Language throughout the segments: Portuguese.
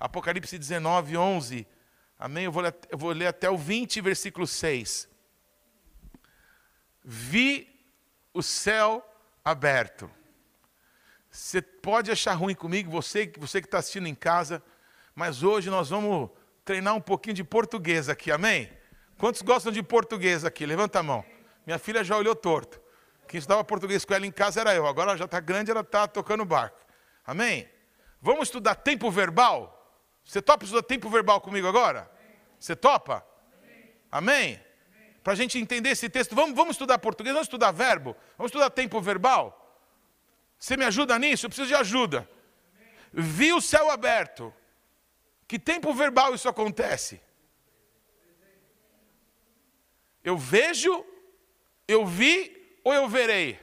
Apocalipse 19, 11. Amém? Eu vou, ler, eu vou ler até o 20, versículo 6. Vi o céu aberto. Você pode achar ruim comigo, você, você que está assistindo em casa, mas hoje nós vamos treinar um pouquinho de português aqui, amém? Quantos gostam de português aqui? Levanta a mão. Minha filha já olhou torto. Quem estudava português com ela em casa era eu. Agora ela já está grande, ela está tocando barco. Amém? Vamos estudar tempo verbal? Você topa estudar tempo verbal comigo agora? Você topa? Amém? Para a gente entender esse texto, vamos, vamos estudar português, vamos estudar verbo, vamos estudar tempo verbal. Você me ajuda nisso? Eu preciso de ajuda. Vi o céu aberto. Que tempo verbal isso acontece? Eu vejo, eu vi ou eu verei?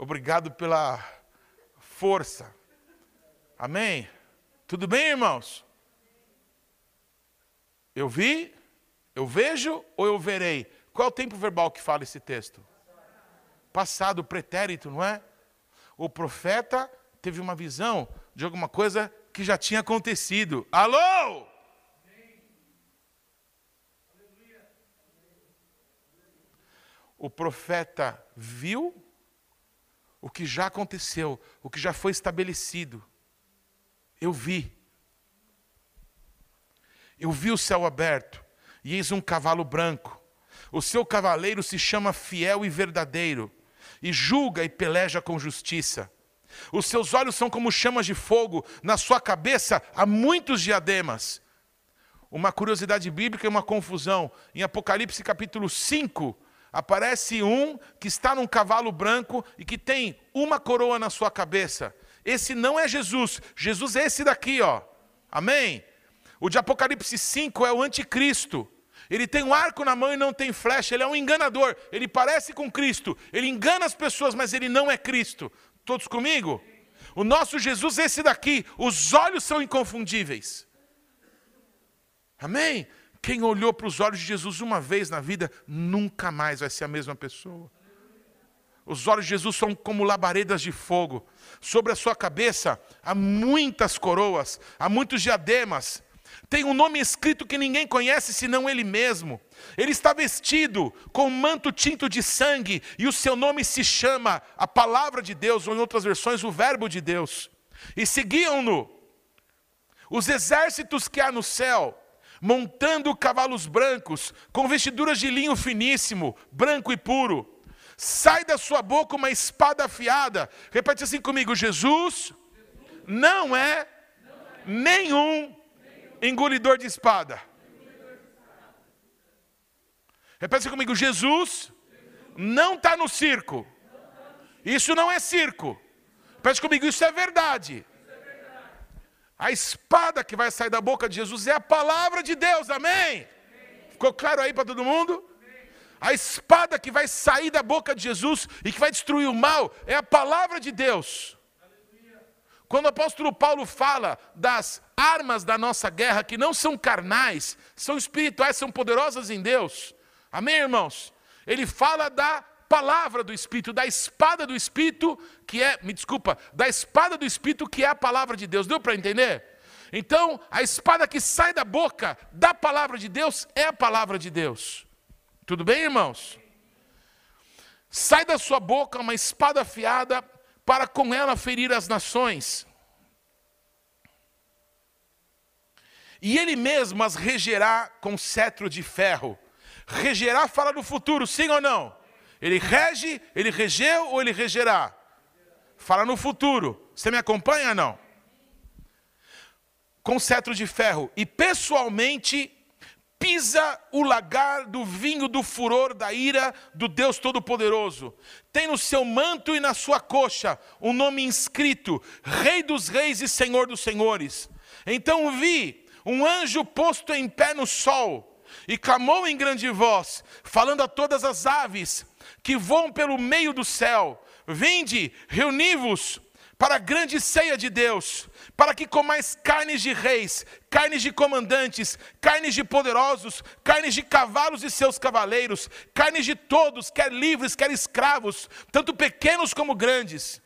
Obrigado pela força. Amém? Tudo bem, irmãos? Eu vi, eu vejo ou eu verei? Qual é o tempo verbal que fala esse texto? Passado, pretérito, não é? O profeta teve uma visão de alguma coisa que já tinha acontecido. Alô? O profeta viu o que já aconteceu, o que já foi estabelecido. Eu vi. Eu vi o céu aberto, e eis um cavalo branco. O seu cavaleiro se chama fiel e verdadeiro, e julga e peleja com justiça. Os seus olhos são como chamas de fogo, na sua cabeça há muitos diademas. Uma curiosidade bíblica e uma confusão. Em Apocalipse capítulo 5, aparece um que está num cavalo branco e que tem uma coroa na sua cabeça. Esse não é Jesus, Jesus é esse daqui, ó. Amém? O de Apocalipse 5 é o anticristo. Ele tem um arco na mão e não tem flecha, ele é um enganador. Ele parece com Cristo, ele engana as pessoas, mas ele não é Cristo. Todos comigo? O nosso Jesus é esse daqui, os olhos são inconfundíveis. Amém? Quem olhou para os olhos de Jesus uma vez na vida, nunca mais vai ser a mesma pessoa. Os olhos de Jesus são como labaredas de fogo. Sobre a sua cabeça há muitas coroas, há muitos diademas. Tem um nome escrito que ninguém conhece senão ele mesmo. Ele está vestido com um manto tinto de sangue e o seu nome se chama a palavra de Deus, ou em outras versões, o verbo de Deus. E seguiam-no os exércitos que há no céu, montando cavalos brancos, com vestiduras de linho finíssimo, branco e puro. Sai da sua boca uma espada afiada. Repete assim comigo: Jesus não é nenhum engolidor de espada. Repete comigo: Jesus não está no circo. Isso não é circo. Repete comigo: isso é verdade. A espada que vai sair da boca de Jesus é a palavra de Deus, amém? Ficou claro aí para todo mundo? A espada que vai sair da boca de Jesus e que vai destruir o mal é a palavra de Deus. Quando o apóstolo Paulo fala das armas da nossa guerra, que não são carnais, são espirituais, são poderosas em Deus. Amém, irmãos? Ele fala da palavra do Espírito, da espada do Espírito, que é, me desculpa, da espada do Espírito, que é a palavra de Deus. Deu para entender? Então, a espada que sai da boca da palavra de Deus é a palavra de Deus. Tudo bem, irmãos? Sai da sua boca uma espada afiada para com ela ferir as nações. E ele mesmo as regerá com cetro de ferro. Regerá fala do futuro, sim ou não? Ele rege, ele regeu ou ele regerá? Fala no futuro. Você me acompanha ou não? Com cetro de ferro. E pessoalmente pisa o lagar do vinho do furor da ira do Deus Todo-Poderoso. Tem no seu manto e na sua coxa um nome inscrito: Rei dos Reis e Senhor dos Senhores. Então vi um anjo posto em pé no sol e clamou em grande voz, falando a todas as aves que voam pelo meio do céu: Vinde, reuni-vos para a grande ceia de Deus, para que comais carnes de reis, carnes de comandantes, carnes de poderosos, carnes de cavalos e seus cavaleiros, carnes de todos, quer livres, quer escravos, tanto pequenos como grandes.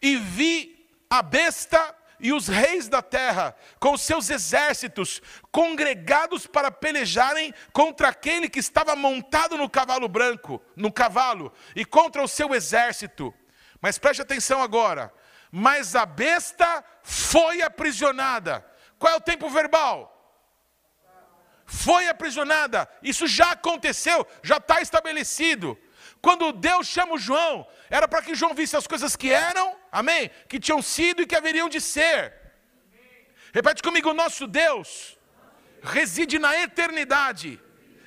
E vi a besta e os reis da terra, com seus exércitos, congregados para pelejarem contra aquele que estava montado no cavalo branco, no cavalo, e contra o seu exército. Mas preste atenção agora mas a besta foi aprisionada. Qual é o tempo verbal? Foi aprisionada. Isso já aconteceu, já está estabelecido. Quando Deus chama o João, era para que João visse as coisas que eram, amém? Que tinham sido e que haveriam de ser. Repete comigo: o nosso Deus reside na eternidade.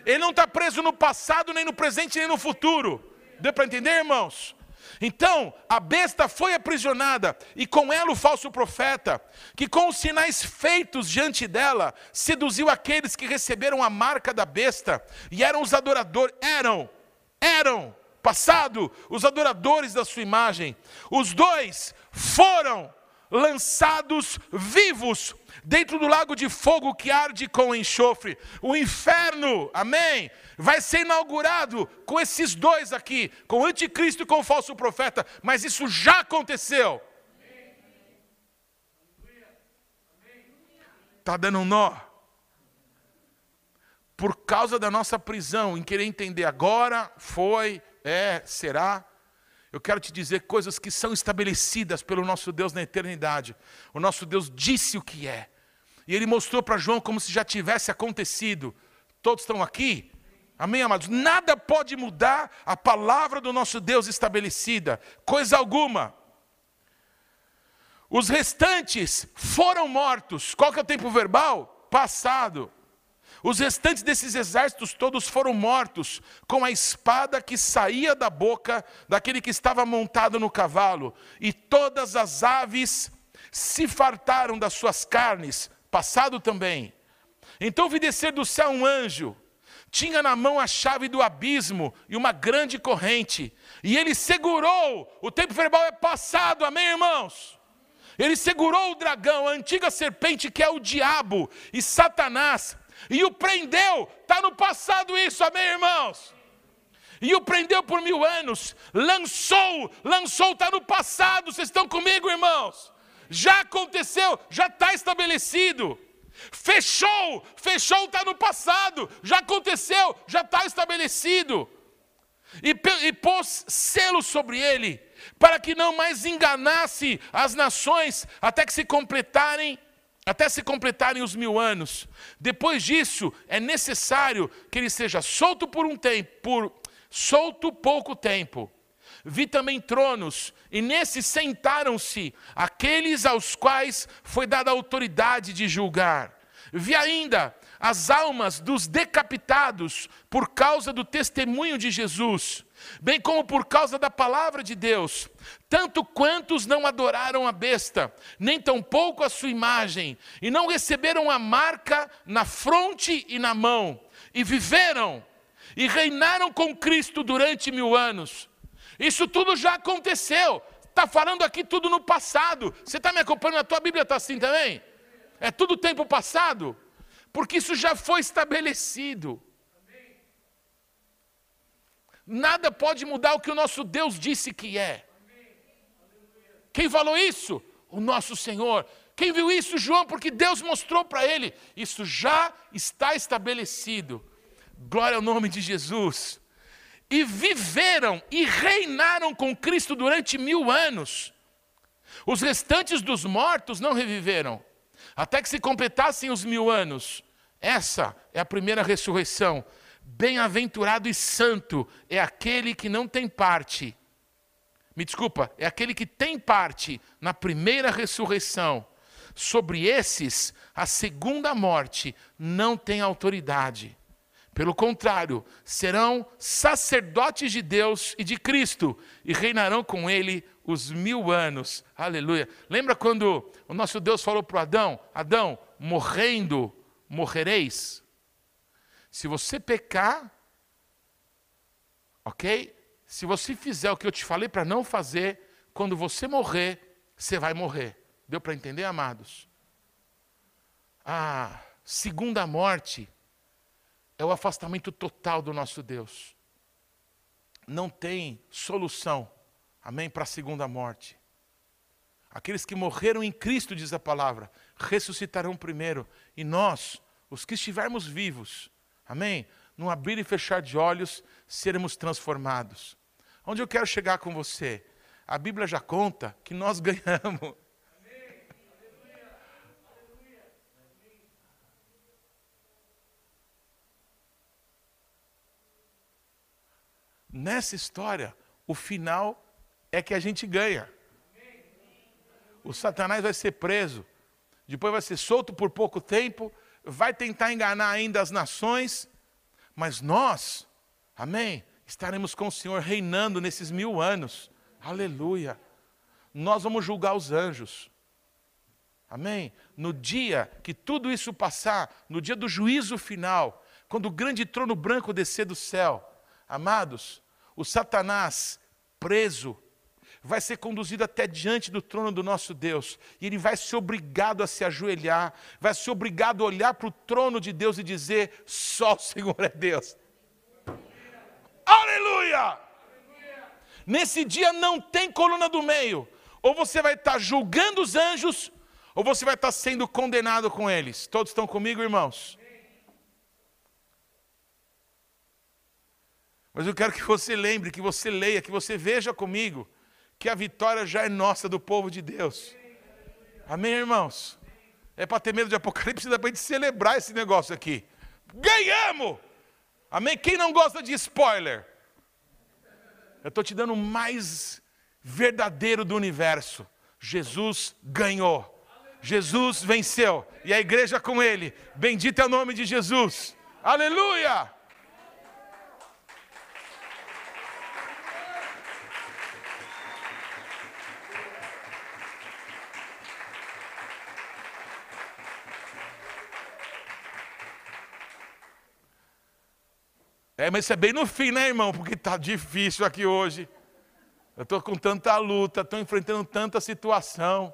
Ele não está preso no passado, nem no presente, nem no futuro. Deu para entender, irmãos? Então, a besta foi aprisionada, e com ela o falso profeta, que com os sinais feitos diante dela, seduziu aqueles que receberam a marca da besta, e eram os adoradores, eram, eram, passado, os adoradores da sua imagem. Os dois foram lançados vivos dentro do lago de fogo que arde com enxofre. O inferno, amém, vai ser inaugurado com esses dois aqui, com o anticristo e com o falso profeta, mas isso já aconteceu. Está dando um nó. Por causa da nossa prisão, em querer entender agora, foi, é, será. Eu quero te dizer coisas que são estabelecidas pelo nosso Deus na eternidade. O nosso Deus disse o que é. E ele mostrou para João como se já tivesse acontecido. Todos estão aqui? Amém, amados? Nada pode mudar a palavra do nosso Deus estabelecida, coisa alguma. Os restantes foram mortos. Qual que é o tempo verbal? Passado. Os restantes desses exércitos todos foram mortos com a espada que saía da boca daquele que estava montado no cavalo, e todas as aves se fartaram das suas carnes, passado também. Então vi descer do céu um anjo, tinha na mão a chave do abismo e uma grande corrente, e ele segurou, o tempo verbal é passado, amém, irmãos? Ele segurou o dragão, a antiga serpente que é o diabo e Satanás, e o prendeu, está no passado isso, amém, irmãos? E o prendeu por mil anos, lançou, lançou, está no passado, vocês estão comigo, irmãos? já aconteceu, já está estabelecido. Fechou, fechou está no passado, já aconteceu, já está estabelecido. E, e pôs selo sobre ele, para que não mais enganasse as nações, até que se completarem, até se completarem os mil anos. Depois disso, é necessário que ele seja solto por um tempo, por solto pouco tempo Vi também tronos, e nesses sentaram-se aqueles aos quais foi dada a autoridade de julgar. Vi ainda as almas dos decapitados por causa do testemunho de Jesus, bem como por causa da palavra de Deus, tanto quantos não adoraram a besta, nem tampouco a sua imagem, e não receberam a marca na fronte e na mão, e viveram e reinaram com Cristo durante mil anos. Isso tudo já aconteceu. Está falando aqui tudo no passado. Você está me acompanhando? A tua Bíblia está assim também? É tudo tempo passado? Porque isso já foi estabelecido. Nada pode mudar o que o nosso Deus disse que é. Quem falou isso? O nosso Senhor. Quem viu isso? João, porque Deus mostrou para ele. Isso já está estabelecido. Glória ao nome de Jesus e viveram e reinaram com Cristo durante mil anos. Os restantes dos mortos não reviveram, até que se completassem os mil anos. Essa é a primeira ressurreição. Bem-aventurado e santo é aquele que não tem parte. Me desculpa, é aquele que tem parte na primeira ressurreição. Sobre esses, a segunda morte não tem autoridade. Pelo contrário, serão sacerdotes de Deus e de Cristo e reinarão com ele os mil anos. Aleluia. Lembra quando o nosso Deus falou para Adão: Adão, morrendo, morrereis? Se você pecar, ok? Se você fizer o que eu te falei para não fazer, quando você morrer, você vai morrer. Deu para entender, amados? A segunda morte é o afastamento total do nosso Deus. Não tem solução, amém, para a segunda morte. Aqueles que morreram em Cristo, diz a palavra, ressuscitarão primeiro. E nós, os que estivermos vivos, amém, no abrir e fechar de olhos, seremos transformados. Onde eu quero chegar com você? A Bíblia já conta que nós ganhamos. Nessa história, o final é que a gente ganha. O Satanás vai ser preso, depois vai ser solto por pouco tempo, vai tentar enganar ainda as nações, mas nós, amém, estaremos com o Senhor reinando nesses mil anos. Aleluia. Nós vamos julgar os anjos. Amém? No dia que tudo isso passar, no dia do juízo final, quando o grande trono branco descer do céu, amados, o Satanás preso vai ser conduzido até diante do trono do nosso Deus, e ele vai ser obrigado a se ajoelhar, vai ser obrigado a olhar para o trono de Deus e dizer: só o Senhor é Deus. Aleluia! Nesse dia não tem coluna do meio. Ou você vai estar julgando os anjos, ou você vai estar sendo condenado com eles. Todos estão comigo, irmãos? Mas eu quero que você lembre, que você leia, que você veja comigo que a vitória já é nossa do povo de Deus. Amém, irmãos? É para ter medo de Apocalipse, dá para gente celebrar esse negócio aqui. Ganhamos! Amém? Quem não gosta de spoiler? Eu estou te dando o mais verdadeiro do universo. Jesus ganhou. Jesus venceu. E a igreja com ele. Bendito é o nome de Jesus. Aleluia! É, mas isso é bem no fim, né, irmão? Porque está difícil aqui hoje. Eu estou com tanta luta, estou enfrentando tanta situação.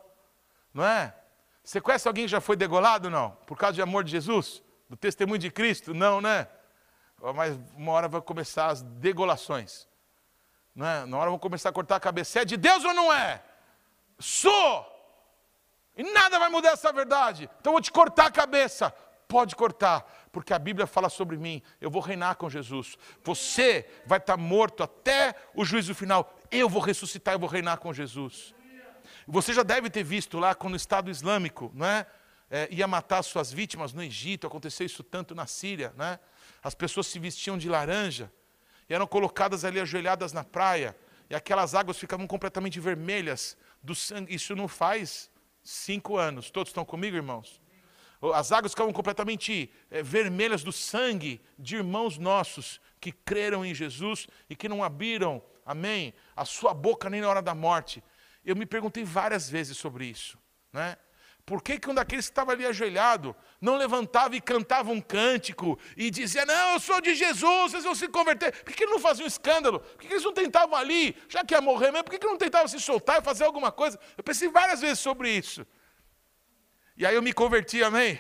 Não é? Você conhece alguém que já foi degolado, não? Por causa de amor de Jesus? Do testemunho de Cristo? Não, né? Mas uma hora vai começar as degolações. Não é? Uma hora vão começar a cortar a cabeça. É de Deus ou não é? Sou! E nada vai mudar essa verdade. Então eu vou te cortar a cabeça. Pode cortar porque a Bíblia fala sobre mim, eu vou reinar com Jesus. Você vai estar morto até o juízo final, eu vou ressuscitar e vou reinar com Jesus. Você já deve ter visto lá quando o Estado Islâmico não é, é, ia matar suas vítimas no Egito, aconteceu isso tanto na Síria, né? as pessoas se vestiam de laranja e eram colocadas ali ajoelhadas na praia, e aquelas águas ficavam completamente vermelhas do sangue. Isso não faz cinco anos. Todos estão comigo, irmãos? As águas ficavam completamente é, vermelhas do sangue de irmãos nossos que creram em Jesus e que não abriram, amém, a sua boca nem na hora da morte. Eu me perguntei várias vezes sobre isso, né? Por que, que um daqueles que estava ali ajoelhado não levantava e cantava um cântico e dizia: Não, eu sou de Jesus, vocês vão se converter? Por que, que não faziam um escândalo? Por que, que eles não tentavam ali, já que ia morrer mesmo, por que, que não tentavam se soltar e fazer alguma coisa? Eu pensei várias vezes sobre isso. E aí eu me converti, amém?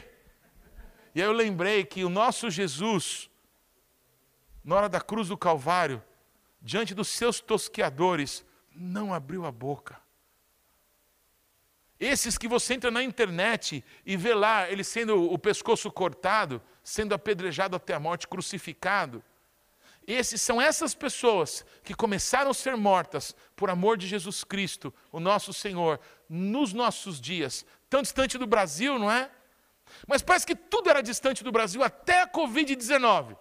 E aí eu lembrei que o nosso Jesus, na hora da cruz do Calvário, diante dos seus tosqueadores, não abriu a boca. Esses que você entra na internet e vê lá ele sendo o pescoço cortado, sendo apedrejado até a morte, crucificado. Esses são essas pessoas que começaram a ser mortas por amor de Jesus Cristo, o nosso Senhor, nos nossos dias, tão distante do Brasil, não é? Mas parece que tudo era distante do Brasil até a Covid-19.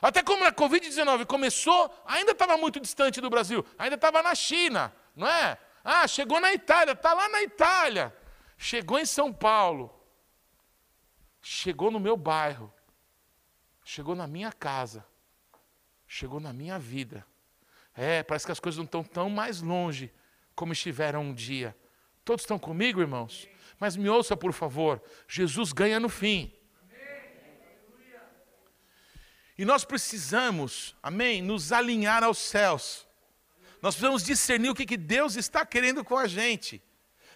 Até como a Covid-19 começou, ainda estava muito distante do Brasil, ainda estava na China, não é? Ah, chegou na Itália, está lá na Itália. Chegou em São Paulo. Chegou no meu bairro. Chegou na minha casa. Chegou na minha vida. É, parece que as coisas não estão tão mais longe como estiveram um dia. Todos estão comigo, irmãos? Mas me ouça, por favor: Jesus ganha no fim. E nós precisamos, amém, nos alinhar aos céus. Nós precisamos discernir o que, que Deus está querendo com a gente.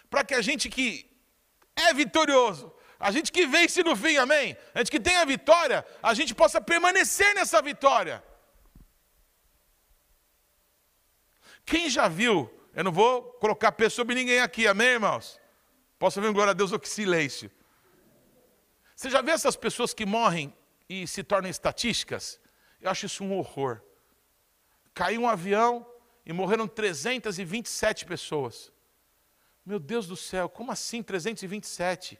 para que a gente que é vitorioso, a gente que vence no fim, amém? A gente que tem a vitória, a gente possa permanecer nessa vitória. Quem já viu, eu não vou colocar peso sobre ninguém aqui, amém, irmãos? Posso ver um glória a Deus ou que silêncio. Você já viu essas pessoas que morrem e se tornam estatísticas? Eu acho isso um horror. Caiu um avião e morreram 327 pessoas. Meu Deus do céu, como assim 327?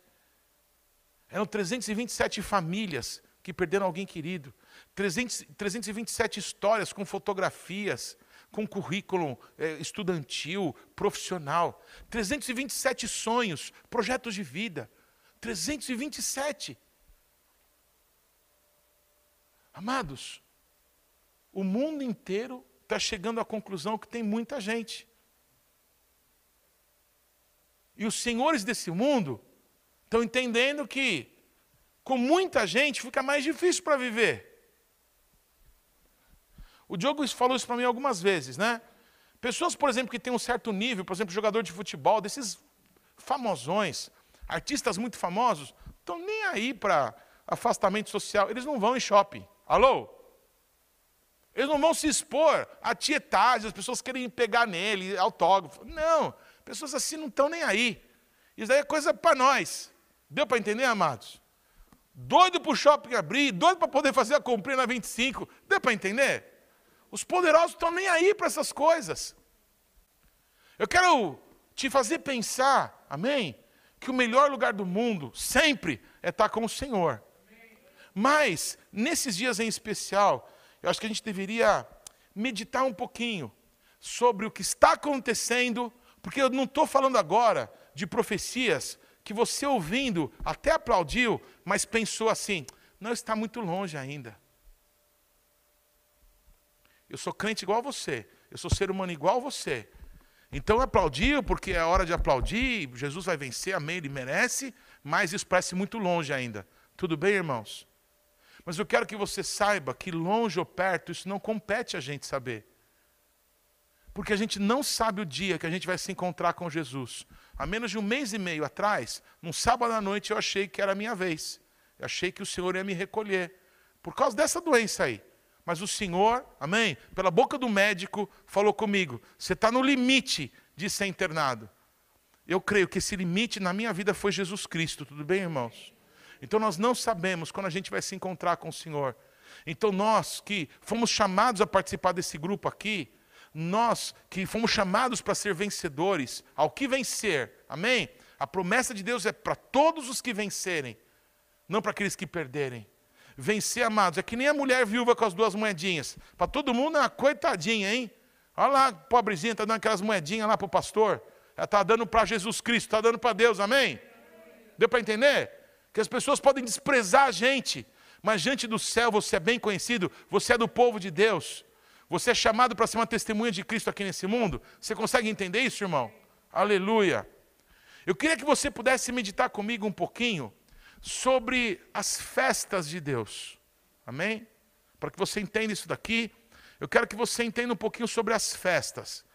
Eram 327 famílias que perderam alguém querido. 300, 327 histórias com fotografias, com currículo é, estudantil, profissional. 327 sonhos, projetos de vida. 327. Amados, o mundo inteiro está chegando à conclusão que tem muita gente. E os senhores desse mundo estão entendendo que com muita gente fica mais difícil para viver. O Diogo falou isso para mim algumas vezes, né? Pessoas, por exemplo, que têm um certo nível, por exemplo, jogador de futebol, desses famosões, artistas muito famosos, estão nem aí para afastamento social, eles não vão em shopping. Alô? Eles não vão se expor a tietagem, as pessoas querem pegar nele, autógrafo. Não, pessoas assim não estão nem aí. Isso aí é coisa para nós. Deu para entender, amados? Doido para o shopping abrir, doido para poder fazer a comprinha na 25. Deu para entender? Os poderosos estão nem aí para essas coisas. Eu quero te fazer pensar, amém? Que o melhor lugar do mundo sempre é estar com o Senhor. Mas, nesses dias em especial, eu acho que a gente deveria meditar um pouquinho sobre o que está acontecendo, porque eu não estou falando agora de profecias que você ouvindo até aplaudiu, mas pensou assim: não está muito longe ainda. Eu sou crente igual você, eu sou ser humano igual você. Então aplaudiu porque é hora de aplaudir, Jesus vai vencer, amém, ele merece, mas isso parece muito longe ainda. Tudo bem, irmãos? Mas eu quero que você saiba que longe ou perto, isso não compete a gente saber. Porque a gente não sabe o dia que a gente vai se encontrar com Jesus. Há menos de um mês e meio atrás, num sábado à noite, eu achei que era a minha vez. Eu achei que o Senhor ia me recolher. Por causa dessa doença aí. Mas o Senhor, amém, pela boca do médico, falou comigo: você está no limite de ser internado. Eu creio que esse limite na minha vida foi Jesus Cristo, tudo bem, irmãos? Então nós não sabemos quando a gente vai se encontrar com o Senhor. Então nós que fomos chamados a participar desse grupo aqui, nós que fomos chamados para ser vencedores, ao que vencer, amém? A promessa de Deus é para todos os que vencerem, não para aqueles que perderem. Vencer, amados, é que nem a mulher viúva com as duas moedinhas. Para todo mundo é uma coitadinha, hein? Olha lá, pobrezinha, está dando aquelas moedinhas lá para o pastor. Ela está dando para Jesus Cristo, está dando para Deus, amém? Deu para entender? Que as pessoas podem desprezar a gente, mas diante do céu você é bem conhecido, você é do povo de Deus. Você é chamado para ser uma testemunha de Cristo aqui nesse mundo. Você consegue entender isso, irmão? Aleluia. Eu queria que você pudesse meditar comigo um pouquinho sobre as festas de Deus. Amém? Para que você entenda isso daqui, eu quero que você entenda um pouquinho sobre as festas.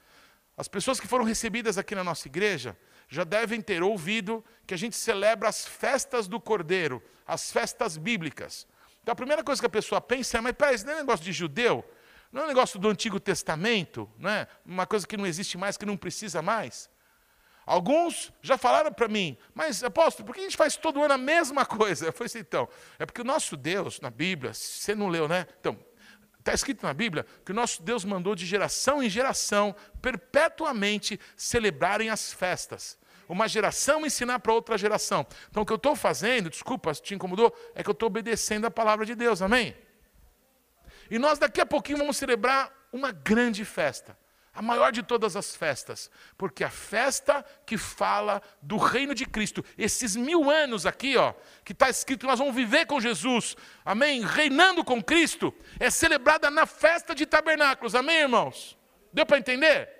As pessoas que foram recebidas aqui na nossa igreja, já devem ter ouvido que a gente celebra as festas do Cordeiro, as festas bíblicas. Então a primeira coisa que a pessoa pensa é, mas peraí, isso não é negócio de judeu? Não é um negócio do Antigo Testamento? Não é? Uma coisa que não existe mais, que não precisa mais? Alguns já falaram para mim, mas apóstolo, por que a gente faz todo ano a mesma coisa? Eu falei assim, então, é porque o nosso Deus, na Bíblia, você não leu, né? Então, Está escrito na Bíblia que o nosso Deus mandou de geração em geração, perpetuamente, celebrarem as festas. Uma geração ensinar para outra geração. Então, o que eu estou fazendo, desculpa se te incomodou, é que eu estou obedecendo a palavra de Deus, amém? E nós daqui a pouquinho vamos celebrar uma grande festa a maior de todas as festas, porque a festa que fala do reino de Cristo, esses mil anos aqui, ó, que está escrito, nós vamos viver com Jesus, amém? Reinando com Cristo, é celebrada na festa de tabernáculos, amém, irmãos? Deu para entender?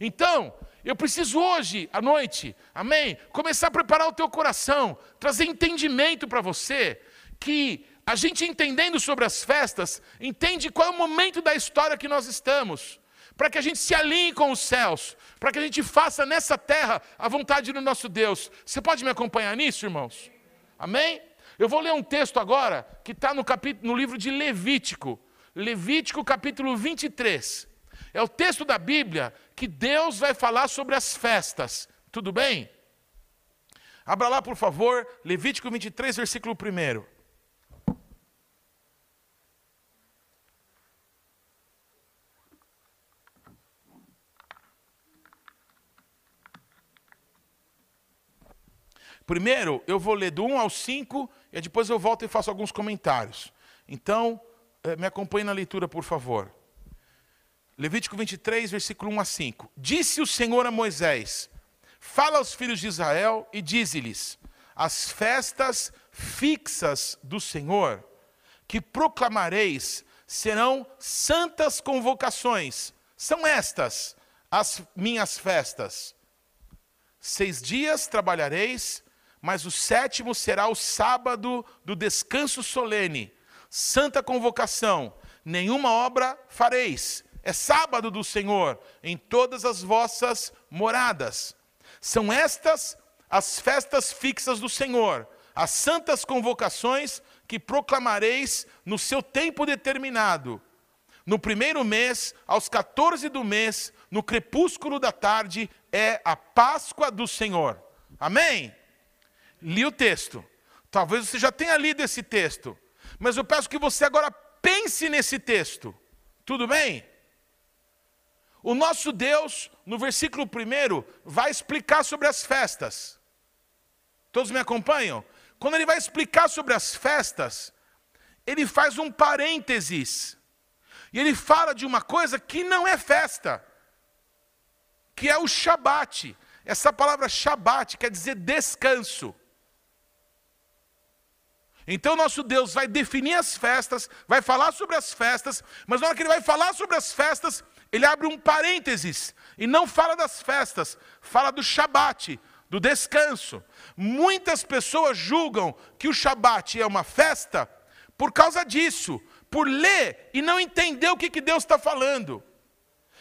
Então, eu preciso hoje, à noite, amém? Começar a preparar o teu coração, trazer entendimento para você, que a gente entendendo sobre as festas, entende qual é o momento da história que nós estamos. Para que a gente se alinhe com os céus, para que a gente faça nessa terra a vontade do nosso Deus. Você pode me acompanhar nisso, irmãos? Amém? Eu vou ler um texto agora que está no, no livro de Levítico, Levítico capítulo 23. É o texto da Bíblia que Deus vai falar sobre as festas. Tudo bem? Abra lá, por favor, Levítico 23, versículo 1. Primeiro, eu vou ler do 1 ao 5 e depois eu volto e faço alguns comentários. Então, eh, me acompanhe na leitura, por favor. Levítico 23, versículo 1 a 5. Disse o Senhor a Moisés: Fala aos filhos de Israel e dize-lhes: As festas fixas do Senhor, que proclamareis, serão santas convocações. São estas as minhas festas. Seis dias trabalhareis, mas o sétimo será o sábado do descanso solene, santa convocação. Nenhuma obra fareis. É sábado do Senhor em todas as vossas moradas. São estas as festas fixas do Senhor, as santas convocações que proclamareis no seu tempo determinado. No primeiro mês, aos 14 do mês, no crepúsculo da tarde, é a Páscoa do Senhor. Amém? Li o texto. Talvez você já tenha lido esse texto. Mas eu peço que você agora pense nesse texto. Tudo bem? O nosso Deus, no versículo 1, vai explicar sobre as festas. Todos me acompanham? Quando ele vai explicar sobre as festas, ele faz um parênteses. E ele fala de uma coisa que não é festa, que é o Shabat. Essa palavra Shabat quer dizer descanso. Então nosso Deus vai definir as festas, vai falar sobre as festas, mas na hora que ele vai falar sobre as festas, ele abre um parênteses e não fala das festas, fala do Shabat, do descanso. Muitas pessoas julgam que o Shabat é uma festa por causa disso, por ler e não entender o que, que Deus está falando.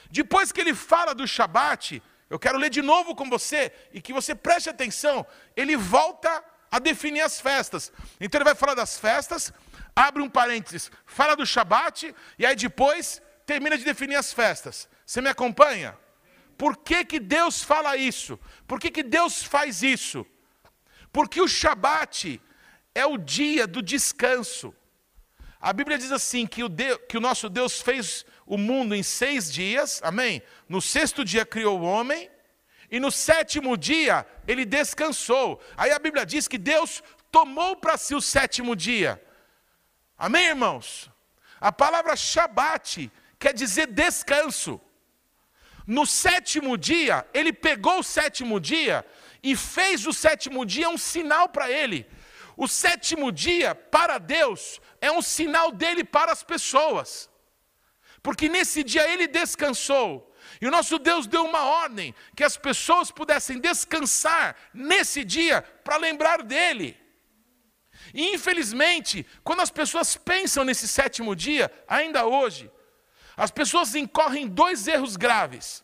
Depois que ele fala do Shabat, eu quero ler de novo com você e que você preste atenção, ele volta a definir as festas. Então ele vai falar das festas, abre um parênteses, fala do Shabat, e aí depois termina de definir as festas. Você me acompanha? Por que, que Deus fala isso? Por que, que Deus faz isso? Porque o Shabat é o dia do descanso. A Bíblia diz assim: que o, Deus, que o nosso Deus fez o mundo em seis dias, amém? No sexto dia criou o homem, e no sétimo dia ele descansou. Aí a Bíblia diz que Deus tomou para si o sétimo dia. Amém, irmãos? A palavra Shabat quer dizer descanso. No sétimo dia, ele pegou o sétimo dia e fez o sétimo dia um sinal para ele. O sétimo dia, para Deus, é um sinal dele para as pessoas. Porque nesse dia ele descansou. E o nosso Deus deu uma ordem que as pessoas pudessem descansar nesse dia para lembrar dele. E infelizmente, quando as pessoas pensam nesse sétimo dia, ainda hoje, as pessoas incorrem dois erros graves.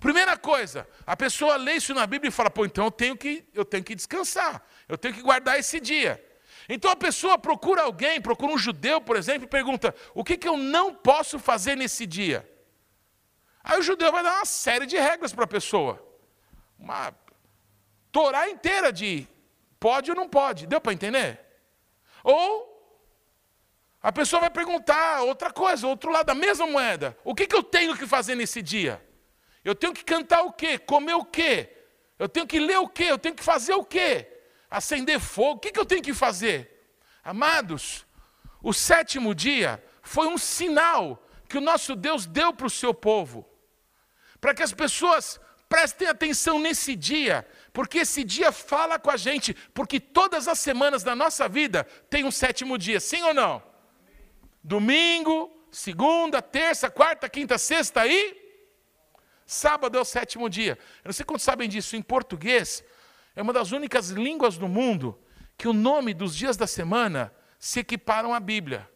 Primeira coisa, a pessoa lê isso na Bíblia e fala: pô, então eu tenho que, eu tenho que descansar, eu tenho que guardar esse dia. Então a pessoa procura alguém, procura um judeu, por exemplo, e pergunta: o que, que eu não posso fazer nesse dia? Aí o judeu vai dar uma série de regras para a pessoa. Uma Torá inteira de pode ou não pode. Deu para entender? Ou a pessoa vai perguntar outra coisa, outro lado da mesma moeda. O que, que eu tenho que fazer nesse dia? Eu tenho que cantar o quê? Comer o quê? Eu tenho que ler o quê? Eu tenho que fazer o quê? Acender fogo? O que, que eu tenho que fazer? Amados, o sétimo dia foi um sinal que o nosso Deus deu para o seu povo para que as pessoas prestem atenção nesse dia, porque esse dia fala com a gente, porque todas as semanas da nossa vida tem um sétimo dia, sim ou não? Domingo, segunda, terça, quarta, quinta, sexta e sábado é o sétimo dia. Eu não sei quantos sabem disso, em português é uma das únicas línguas do mundo que o nome dos dias da semana se equiparam à Bíblia.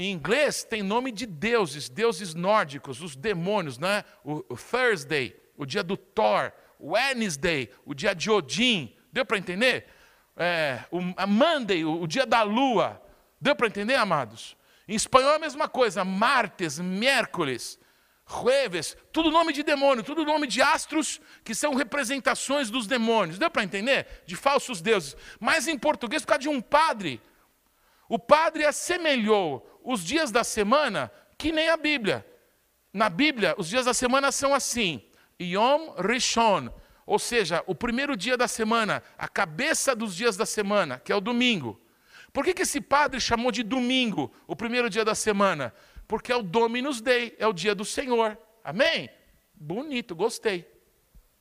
Em inglês tem nome de deuses, deuses nórdicos, os demônios, né? O, o Thursday, o dia do Thor, o Wednesday, o dia de Odin. Deu para entender? É, o, Monday, o, o dia da lua. Deu para entender, amados? Em espanhol é a mesma coisa, martes, miércoles, jueves, tudo nome de demônio, tudo nome de astros que são representações dos demônios. Deu para entender? De falsos deuses. Mas em português, por causa de um padre, o padre assemelhou os dias da semana que nem a Bíblia. Na Bíblia, os dias da semana são assim: Yom Rishon, ou seja, o primeiro dia da semana, a cabeça dos dias da semana, que é o domingo. Por que, que esse padre chamou de domingo, o primeiro dia da semana? Porque é o Dominus Dei, é o dia do Senhor. Amém? Bonito, gostei.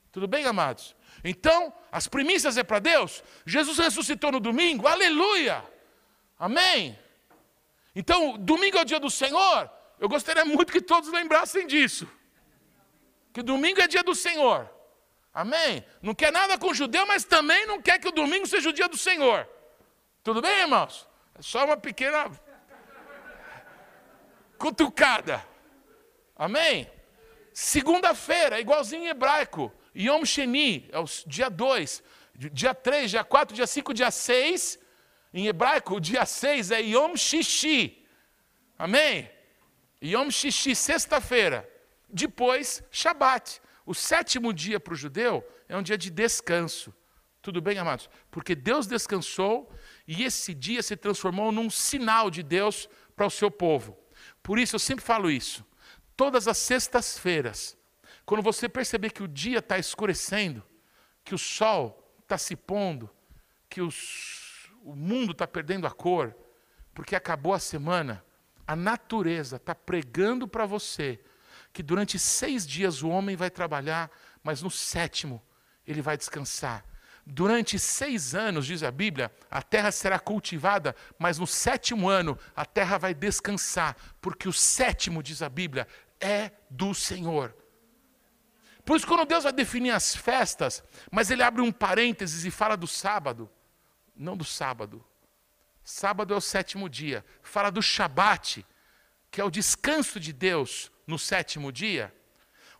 Tudo bem, amados? Então, as primícias é para Deus. Jesus ressuscitou no domingo, aleluia! Amém? Então, domingo é o dia do Senhor. Eu gostaria muito que todos lembrassem disso. Que domingo é dia do Senhor. Amém? Não quer nada com o judeu, mas também não quer que o domingo seja o dia do Senhor. Tudo bem, irmãos? É só uma pequena cutucada. Amém? Segunda-feira, igualzinho em hebraico. Yom Sheni, é o dia 2. Dia 3, dia 4, dia 5, dia 6. Em hebraico, o dia 6 é Yom Shishi. Amém? Yom Shishi, sexta-feira. Depois, Shabat. O sétimo dia para o judeu é um dia de descanso. Tudo bem, amados? Porque Deus descansou e esse dia se transformou num sinal de Deus para o seu povo. Por isso eu sempre falo isso. Todas as sextas-feiras, quando você perceber que o dia está escurecendo, que o sol está se pondo, que os, o mundo está perdendo a cor, porque acabou a semana, a natureza está pregando para você que durante seis dias o homem vai trabalhar, mas no sétimo ele vai descansar. Durante seis anos, diz a Bíblia, a terra será cultivada, mas no sétimo ano a terra vai descansar, porque o sétimo, diz a Bíblia, é do Senhor. Por isso, quando Deus vai definir as festas, mas Ele abre um parênteses e fala do sábado, não do sábado. Sábado é o sétimo dia. Fala do Shabat, que é o descanso de Deus no sétimo dia.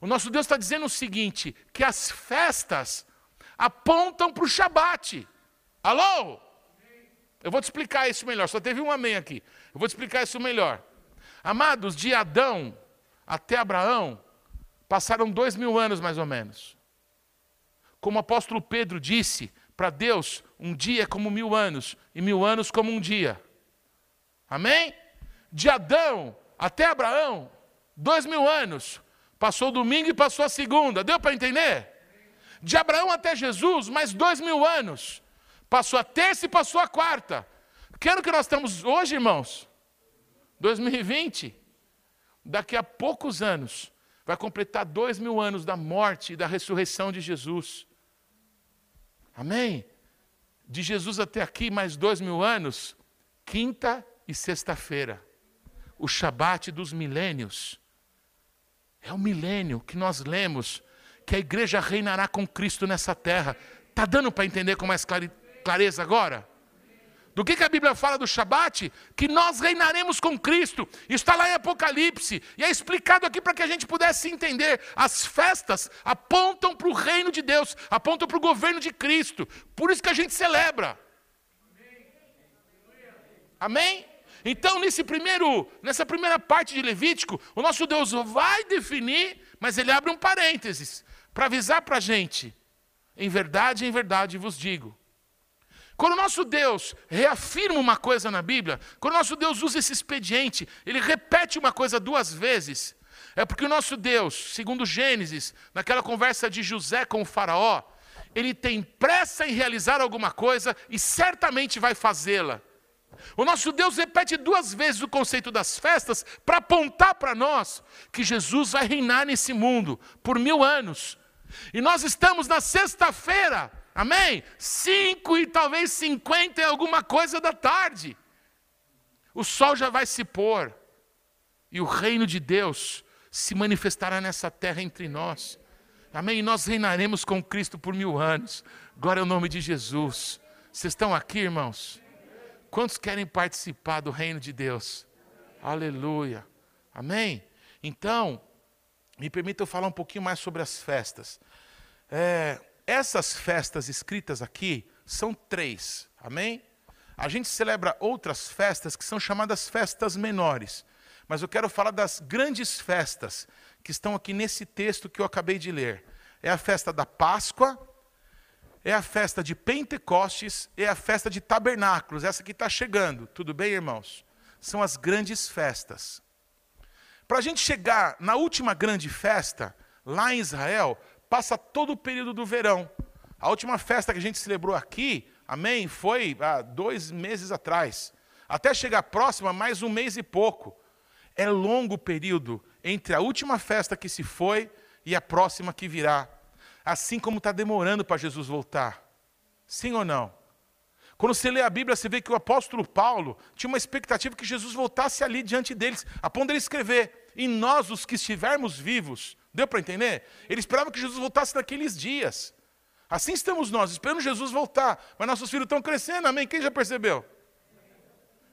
O nosso Deus está dizendo o seguinte: que as festas apontam para o Shabat. Alô? Eu vou te explicar isso melhor. Só teve um amém aqui. Eu vou te explicar isso melhor. Amados, de Adão até Abraão, passaram dois mil anos mais ou menos. Como o apóstolo Pedro disse, para Deus, um dia é como mil anos, e mil anos como um dia. Amém? De Adão até Abraão, dois mil anos. Passou o domingo e passou a segunda. Deu para entender? De Abraão até Jesus, mais dois mil anos. Passou a terça e passou a quarta. Que ano que nós estamos hoje, irmãos? 2020. Daqui a poucos anos, vai completar dois mil anos da morte e da ressurreição de Jesus. Amém? De Jesus até aqui, mais dois mil anos, quinta e sexta-feira. O Shabat dos milênios. É o milênio que nós lemos que a igreja reinará com Cristo nessa terra. Está dando para entender com mais clareza agora? Do que, que a Bíblia fala do Shabat? Que nós reinaremos com Cristo. Isso está lá em Apocalipse. E é explicado aqui para que a gente pudesse entender. As festas apontam para o reino de Deus, apontam para o governo de Cristo. Por isso que a gente celebra. Amém? Então, nesse primeiro, nessa primeira parte de Levítico, o nosso Deus vai definir, mas ele abre um parênteses para avisar para a gente: em verdade, em verdade vos digo. Quando o nosso Deus reafirma uma coisa na Bíblia, quando o nosso Deus usa esse expediente, ele repete uma coisa duas vezes, é porque o nosso Deus, segundo Gênesis, naquela conversa de José com o Faraó, ele tem pressa em realizar alguma coisa e certamente vai fazê-la. O nosso Deus repete duas vezes o conceito das festas para apontar para nós que Jesus vai reinar nesse mundo por mil anos. E nós estamos na sexta-feira, amém? Cinco e talvez cinquenta e alguma coisa da tarde. O sol já vai se pôr. E o reino de Deus se manifestará nessa terra entre nós. Amém? E nós reinaremos com Cristo por mil anos. Glória ao nome de Jesus. Vocês estão aqui, irmãos? Quantos querem participar do reino de Deus? Aleluia. Amém? Então, me permita eu falar um pouquinho mais sobre as festas. É, essas festas escritas aqui são três. Amém? A gente celebra outras festas que são chamadas festas menores. Mas eu quero falar das grandes festas que estão aqui nesse texto que eu acabei de ler. É a festa da Páscoa, é a festa de Pentecostes, é a festa de Tabernáculos, essa que está chegando. Tudo bem, irmãos? São as grandes festas. Para a gente chegar na última grande festa, lá em Israel, passa todo o período do verão. A última festa que a gente celebrou aqui, amém, foi há dois meses atrás. Até chegar próxima, mais um mês e pouco. É longo o período entre a última festa que se foi e a próxima que virá. Assim como está demorando para Jesus voltar. Sim ou não? Quando você lê a Bíblia, você vê que o apóstolo Paulo tinha uma expectativa que Jesus voltasse ali diante deles, a ponto de ele escrever: E nós, os que estivermos vivos. Deu para entender? Ele esperava que Jesus voltasse naqueles dias. Assim estamos nós, esperando Jesus voltar. Mas nossos filhos estão crescendo, amém? Quem já percebeu?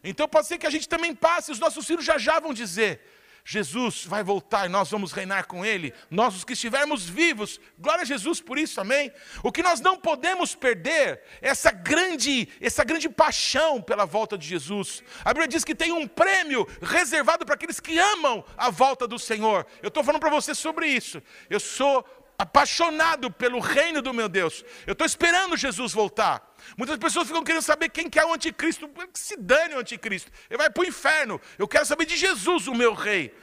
Então pode ser que a gente também passe, os nossos filhos já já vão dizer: Jesus vai voltar e nós vamos reinar com Ele, nós os que estivermos vivos, glória a Jesus por isso, amém? O que nós não podemos perder é essa grande, essa grande paixão pela volta de Jesus. A Bíblia diz que tem um prêmio reservado para aqueles que amam a volta do Senhor. Eu estou falando para você sobre isso. Eu sou apaixonado pelo reino do meu Deus. Eu estou esperando Jesus voltar. Muitas pessoas ficam querendo saber quem que é o anticristo. Se dane o anticristo. Ele vai para o inferno. Eu quero saber de Jesus, o meu rei.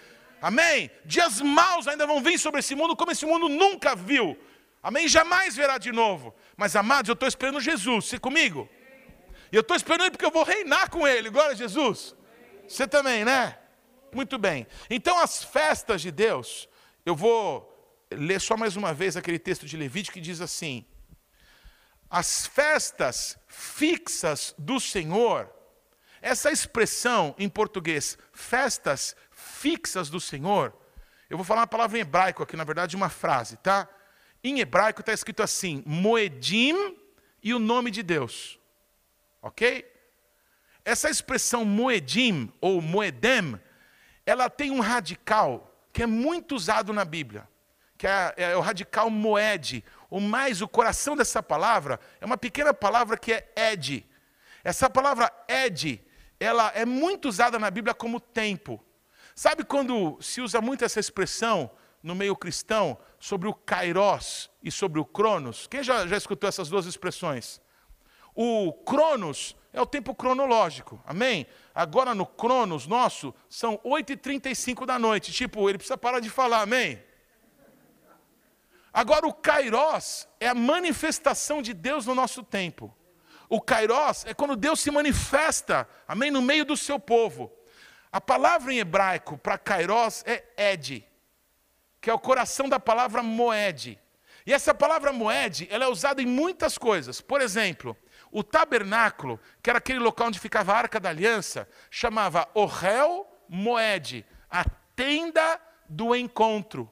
Amém? Dias maus ainda vão vir sobre esse mundo como esse mundo nunca viu. Amém? Jamais verá de novo. Mas, amados, eu estou esperando Jesus. Você comigo? E eu estou esperando ele porque eu vou reinar com ele. Glória a Jesus. Você também, né? Muito bem. Então, as festas de Deus, eu vou ler só mais uma vez aquele texto de Levítico que diz assim: As festas fixas do Senhor, essa expressão em português, festas fixas do Senhor, eu vou falar uma palavra em hebraico aqui, na verdade, uma frase, tá? Em hebraico está escrito assim: Moedim e o nome de Deus. Ok? Essa expressão Moedim ou Moedem, ela tem um radical que é muito usado na Bíblia que é, é, o radical moed. O mais, o coração dessa palavra, é uma pequena palavra que é ed. Essa palavra ed, ela é muito usada na Bíblia como tempo. Sabe quando se usa muito essa expressão no meio cristão sobre o kairos e sobre o cronos? Quem já, já escutou essas duas expressões? O cronos é o tempo cronológico, amém? Agora no cronos nosso são 8h35 da noite. Tipo, ele precisa parar de falar, amém? Agora, o Kairos é a manifestação de Deus no nosso tempo. O Kairos é quando Deus se manifesta, amém, no meio do seu povo. A palavra em hebraico para Kairos é Ed, que é o coração da palavra Moed. E essa palavra Moed, ela é usada em muitas coisas. Por exemplo, o tabernáculo, que era aquele local onde ficava a arca da aliança, chamava Ohel Moed, a tenda do encontro.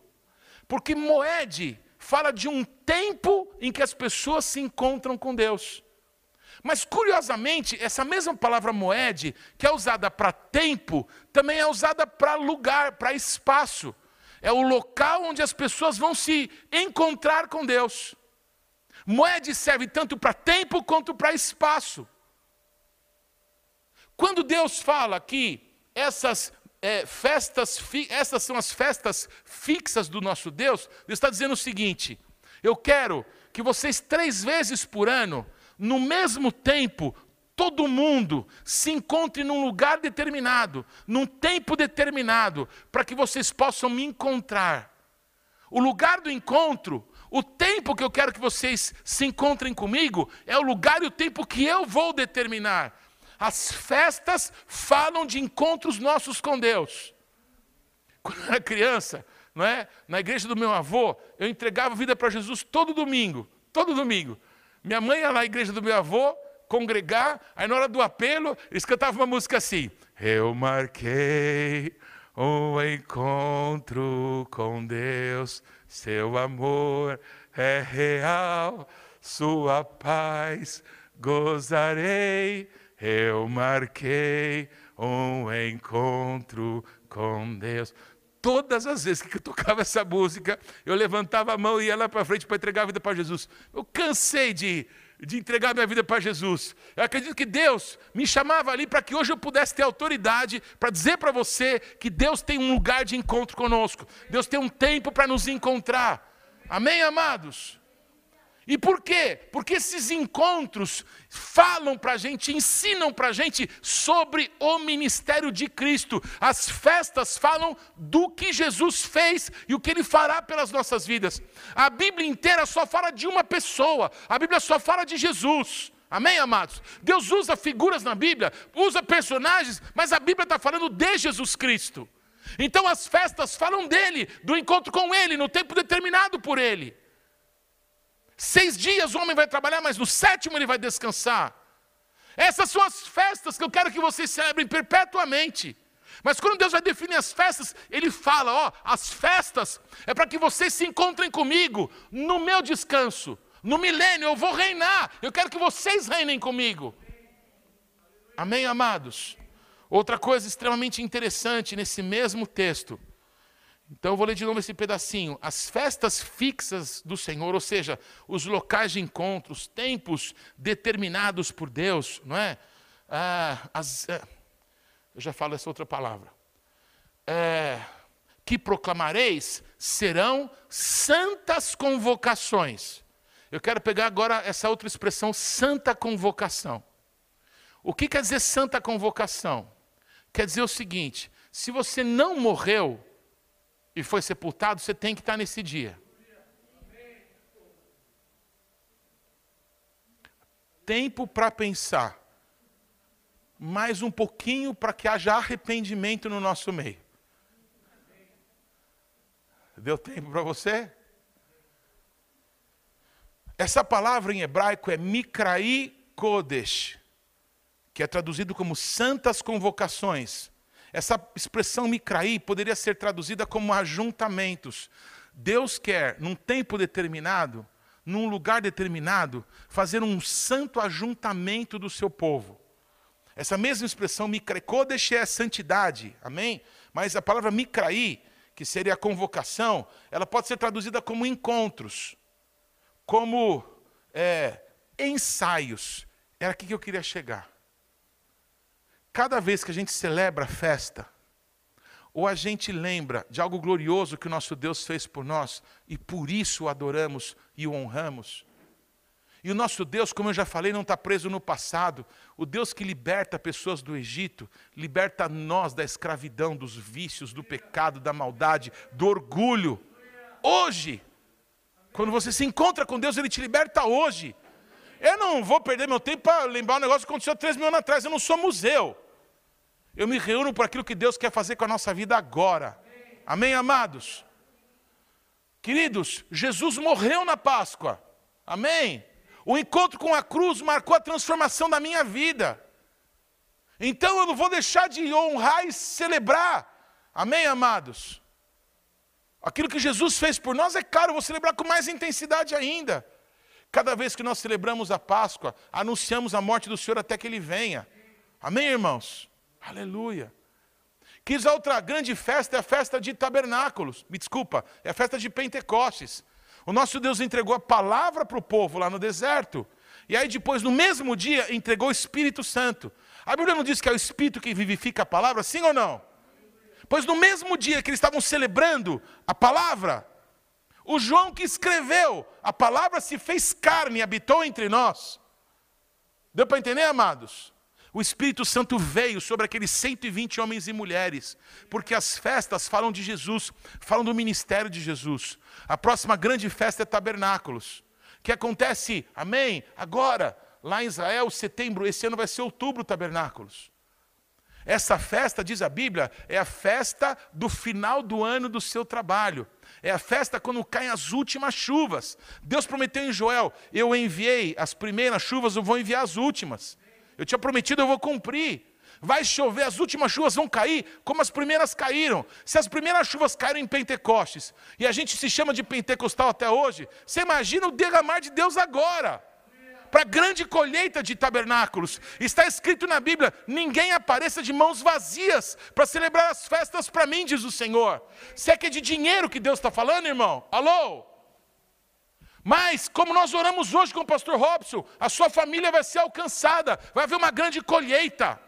Porque Moed fala de um tempo em que as pessoas se encontram com Deus. Mas curiosamente, essa mesma palavra moed, que é usada para tempo, também é usada para lugar, para espaço. É o local onde as pessoas vão se encontrar com Deus. Moed serve tanto para tempo quanto para espaço. Quando Deus fala que essas é, festas, essas são as festas fixas do nosso Deus, Deus está dizendo o seguinte: eu quero que vocês três vezes por ano, no mesmo tempo, todo mundo se encontre num lugar determinado, num tempo determinado, para que vocês possam me encontrar. O lugar do encontro, o tempo que eu quero que vocês se encontrem comigo, é o lugar e o tempo que eu vou determinar. As festas falam de encontros nossos com Deus. Quando eu era criança, não é? na igreja do meu avô, eu entregava vida para Jesus todo domingo. Todo domingo. Minha mãe ia na igreja do meu avô, congregar, aí na hora do apelo, eles cantavam uma música assim: Eu marquei um encontro com Deus, seu amor é real, sua paz gozarei eu marquei um encontro com Deus. Todas as vezes que eu tocava essa música, eu levantava a mão e ia lá para frente para entregar a vida para Jesus. Eu cansei de, de entregar minha vida para Jesus. Eu acredito que Deus me chamava ali para que hoje eu pudesse ter autoridade para dizer para você que Deus tem um lugar de encontro conosco. Deus tem um tempo para nos encontrar. Amém, amados? E por quê? Porque esses encontros falam para a gente, ensinam para a gente sobre o ministério de Cristo. As festas falam do que Jesus fez e o que ele fará pelas nossas vidas. A Bíblia inteira só fala de uma pessoa, a Bíblia só fala de Jesus. Amém, amados? Deus usa figuras na Bíblia, usa personagens, mas a Bíblia está falando de Jesus Cristo. Então as festas falam dele, do encontro com ele, no tempo determinado por ele. Seis dias o homem vai trabalhar, mas no sétimo ele vai descansar. Essas são as festas que eu quero que vocês celebrem perpetuamente. Mas quando Deus vai definir as festas, Ele fala: ó, as festas é para que vocês se encontrem comigo no meu descanso, no milênio, eu vou reinar, eu quero que vocês reinem comigo. Amém, amados? Outra coisa extremamente interessante nesse mesmo texto então eu vou ler de novo esse pedacinho. As festas fixas do Senhor, ou seja, os locais de encontro, os tempos determinados por Deus, não é? Ah, as, é, eu já falo essa outra palavra. É, que proclamareis serão santas convocações. Eu quero pegar agora essa outra expressão, santa convocação. O que quer dizer santa convocação? Quer dizer o seguinte: se você não morreu, e foi sepultado, você tem que estar nesse dia. Tempo para pensar. Mais um pouquinho para que haja arrependimento no nosso meio. Deu tempo para você? Essa palavra em hebraico é Mikrai Kodesh, que é traduzido como santas convocações. Essa expressão micraí poderia ser traduzida como ajuntamentos. Deus quer, num tempo determinado, num lugar determinado, fazer um santo ajuntamento do seu povo. Essa mesma expressão, micrekodesh, é santidade, amém? Mas a palavra micraí, que seria a convocação, ela pode ser traduzida como encontros, como é, ensaios. Era aqui que eu queria chegar. Cada vez que a gente celebra a festa, ou a gente lembra de algo glorioso que o nosso Deus fez por nós, e por isso o adoramos e o honramos. E o nosso Deus, como eu já falei, não está preso no passado. O Deus que liberta pessoas do Egito, liberta nós da escravidão, dos vícios, do pecado, da maldade, do orgulho. Hoje, quando você se encontra com Deus, Ele te liberta hoje. Eu não vou perder meu tempo para lembrar um negócio que aconteceu três mil anos atrás. Eu não sou museu. Eu me reúno por aquilo que Deus quer fazer com a nossa vida agora. Amém, amados? Queridos, Jesus morreu na Páscoa. Amém? O encontro com a cruz marcou a transformação da minha vida. Então eu não vou deixar de honrar e celebrar. Amém, amados? Aquilo que Jesus fez por nós é caro, eu vou celebrar com mais intensidade ainda. Cada vez que nós celebramos a Páscoa, anunciamos a morte do Senhor até que Ele venha. Amém, irmãos? Aleluia. Quis a outra grande festa é a festa de tabernáculos. Me desculpa, é a festa de Pentecostes. O nosso Deus entregou a palavra para o povo lá no deserto. E aí depois, no mesmo dia, entregou o Espírito Santo. A Bíblia não diz que é o Espírito que vivifica a palavra, sim ou não? Pois no mesmo dia que eles estavam celebrando a palavra, o João que escreveu, a palavra se fez carne e habitou entre nós. Deu para entender, amados? O Espírito Santo veio sobre aqueles 120 homens e mulheres, porque as festas falam de Jesus, falam do ministério de Jesus. A próxima grande festa é Tabernáculos, que acontece, amém, agora, lá em Israel, setembro, esse ano vai ser outubro Tabernáculos. Essa festa, diz a Bíblia, é a festa do final do ano do seu trabalho. É a festa quando caem as últimas chuvas. Deus prometeu em Joel: Eu enviei as primeiras chuvas, eu vou enviar as últimas. Eu tinha prometido, eu vou cumprir. Vai chover, as últimas chuvas vão cair como as primeiras caíram. Se as primeiras chuvas caíram em Pentecostes e a gente se chama de pentecostal até hoje, você imagina o derramar de Deus agora. para a grande colheita de tabernáculos. Está escrito na Bíblia: ninguém apareça de mãos vazias para celebrar as festas para mim, diz o Senhor. Se é que é de dinheiro que Deus está falando, irmão? Alô? Mas, como nós oramos hoje com o pastor Robson, a sua família vai ser alcançada, vai haver uma grande colheita.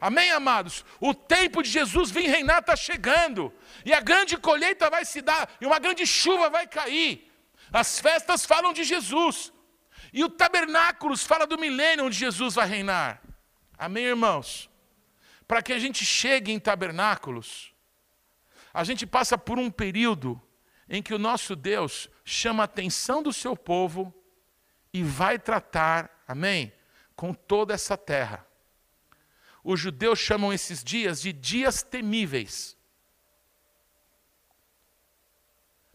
Amém, amados? O tempo de Jesus vir reinar está chegando, e a grande colheita vai se dar, e uma grande chuva vai cair. As festas falam de Jesus, e o tabernáculos fala do milênio onde Jesus vai reinar. Amém, irmãos? Para que a gente chegue em tabernáculos, a gente passa por um período em que o nosso Deus chama a atenção do seu povo e vai tratar, amém, com toda essa terra. Os judeus chamam esses dias de dias temíveis.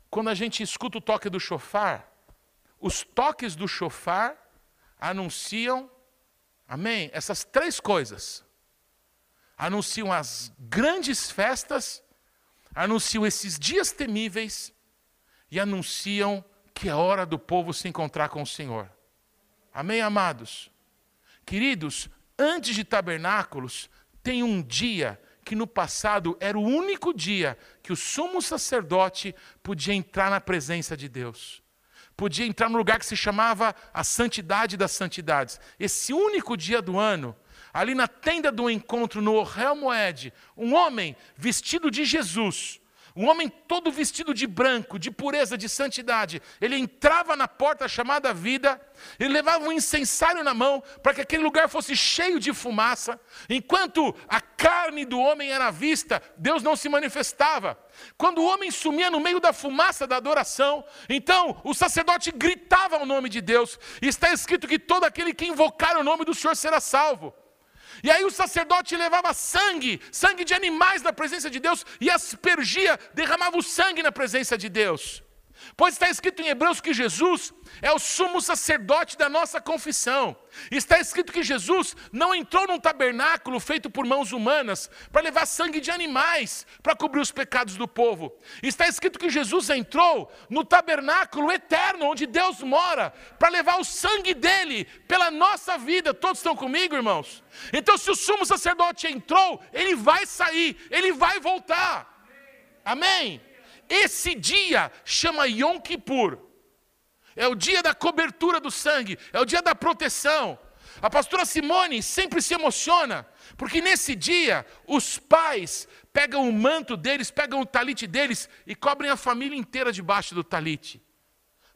Quando a gente escuta o toque do chofar, os toques do chofar anunciam, amém, essas três coisas. Anunciam as grandes festas, anunciam esses dias temíveis e anunciam que é hora do povo se encontrar com o Senhor. Amém, amados? Queridos, antes de tabernáculos, tem um dia que no passado era o único dia que o sumo sacerdote podia entrar na presença de Deus. Podia entrar no lugar que se chamava a santidade das santidades. Esse único dia do ano, ali na tenda do encontro no Ohel Moed, um homem vestido de Jesus, um homem todo vestido de branco, de pureza, de santidade. Ele entrava na porta chamada vida, ele levava um incensário na mão para que aquele lugar fosse cheio de fumaça. Enquanto a carne do homem era vista, Deus não se manifestava. Quando o homem sumia no meio da fumaça da adoração, então o sacerdote gritava o nome de Deus. E está escrito que todo aquele que invocar o nome do Senhor será salvo. E aí o sacerdote levava sangue, sangue de animais na presença de Deus, e aspergia, derramava o sangue na presença de Deus. Pois está escrito em Hebreus que Jesus é o sumo sacerdote da nossa confissão. Está escrito que Jesus não entrou num tabernáculo feito por mãos humanas para levar sangue de animais para cobrir os pecados do povo. Está escrito que Jesus entrou no tabernáculo eterno onde Deus mora para levar o sangue dele pela nossa vida. Todos estão comigo, irmãos? Então, se o sumo sacerdote entrou, ele vai sair, ele vai voltar. Amém? Esse dia chama Yom Kippur. É o dia da cobertura do sangue, é o dia da proteção. A pastora Simone sempre se emociona, porque nesse dia os pais pegam o manto deles, pegam o talite deles e cobrem a família inteira debaixo do talite.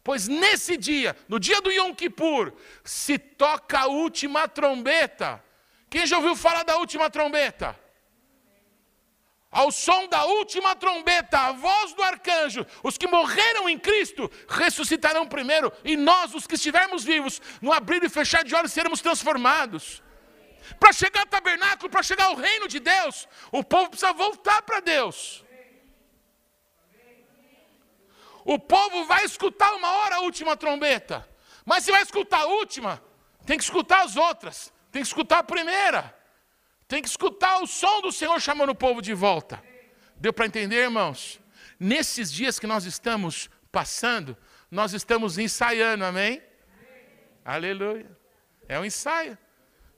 Pois nesse dia, no dia do Yom Kippur, se toca a última trombeta. Quem já ouviu falar da última trombeta? Ao som da última trombeta, a voz do arcanjo, os que morreram em Cristo ressuscitarão primeiro, e nós, os que estivermos vivos, no abrir e fechar de olhos, seremos transformados. Para chegar ao tabernáculo, para chegar ao reino de Deus, o povo precisa voltar para Deus. O povo vai escutar uma hora a última trombeta, mas se vai escutar a última, tem que escutar as outras, tem que escutar a primeira. Tem que escutar o som do Senhor chamando o povo de volta. Deu para entender, irmãos? Nesses dias que nós estamos passando, nós estamos ensaiando, amém? amém? Aleluia. É um ensaio.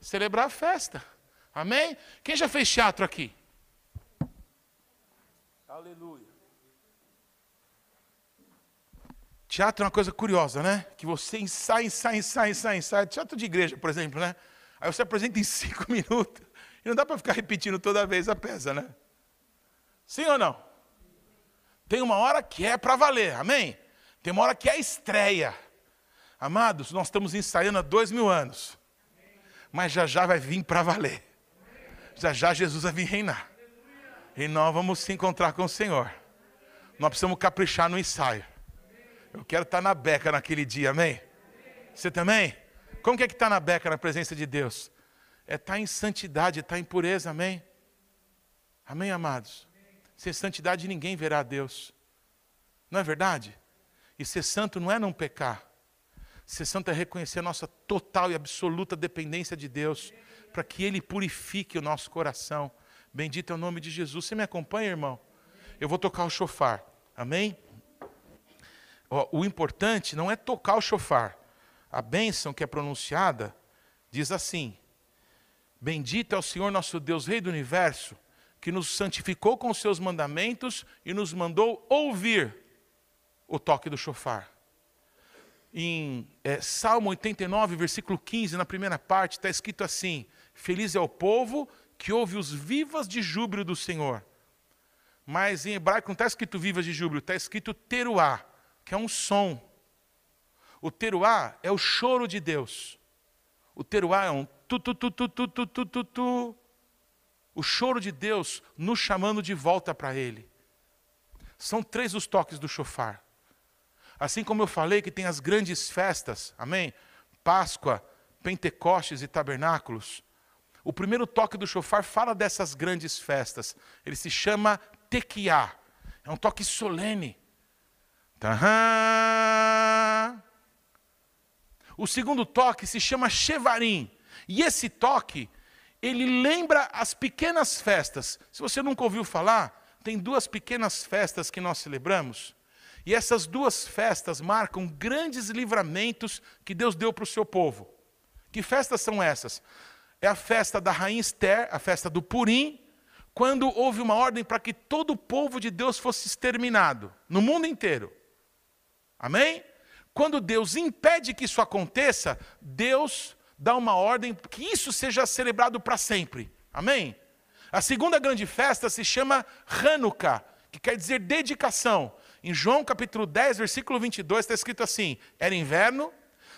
Celebrar a festa. Amém? Quem já fez teatro aqui? Aleluia. Teatro é uma coisa curiosa, né? Que você ensaia, ensaia, ensaia, ensaia, ensaia. Teatro de igreja, por exemplo, né? Aí você apresenta em cinco minutos. E não dá para ficar repetindo toda vez a peça, né? Sim ou não? Tem uma hora que é para valer, amém? Tem uma hora que é estreia. Amados, nós estamos ensaiando há dois mil anos. Mas já já vai vir para valer. Já já Jesus vai vir reinar. E nós vamos se encontrar com o Senhor. Nós precisamos caprichar no ensaio. Eu quero estar na beca naquele dia, amém? Você também? Como é que está na beca na presença de Deus? É estar tá em santidade, é estar tá em pureza, amém? Amém, amados? Sem santidade ninguém verá a Deus. Não é verdade? E ser santo não é não pecar. Ser santo é reconhecer a nossa total e absoluta dependência de Deus, para que Ele purifique o nosso coração. Bendito é o nome de Jesus. Você me acompanha, irmão? Eu vou tocar o chofar. Amém? o importante não é tocar o chofar. a bênção que é pronunciada diz assim: Bendito é o Senhor nosso Deus, Rei do universo, que nos santificou com os seus mandamentos e nos mandou ouvir o toque do chofar. Em é, Salmo 89, versículo 15, na primeira parte, está escrito assim: Feliz é o povo que ouve os vivas de júbilo do Senhor. Mas em hebraico não está escrito vivas de júbilo, está escrito teruá, que é um som. O teruá é o choro de Deus. O teruá é um tu, tu, tu, tu, tu, tu, tu, tu, tu. O choro de Deus nos chamando de volta para Ele. São três os toques do chofar. Assim como eu falei que tem as grandes festas, amém? Páscoa, Pentecostes e tabernáculos. O primeiro toque do chofar fala dessas grandes festas. Ele se chama tequiá. É um toque solene. O segundo toque se chama chevarim. E esse toque, ele lembra as pequenas festas. Se você nunca ouviu falar, tem duas pequenas festas que nós celebramos. E essas duas festas marcam grandes livramentos que Deus deu para o seu povo. Que festas são essas? É a festa da rainha Esther, a festa do Purim, quando houve uma ordem para que todo o povo de Deus fosse exterminado, no mundo inteiro. Amém? Quando Deus impede que isso aconteça, Deus dá uma ordem que isso seja celebrado para sempre. Amém? A segunda grande festa se chama Hanukkah, que quer dizer dedicação. Em João capítulo 10, versículo 22, está escrito assim: Era inverno,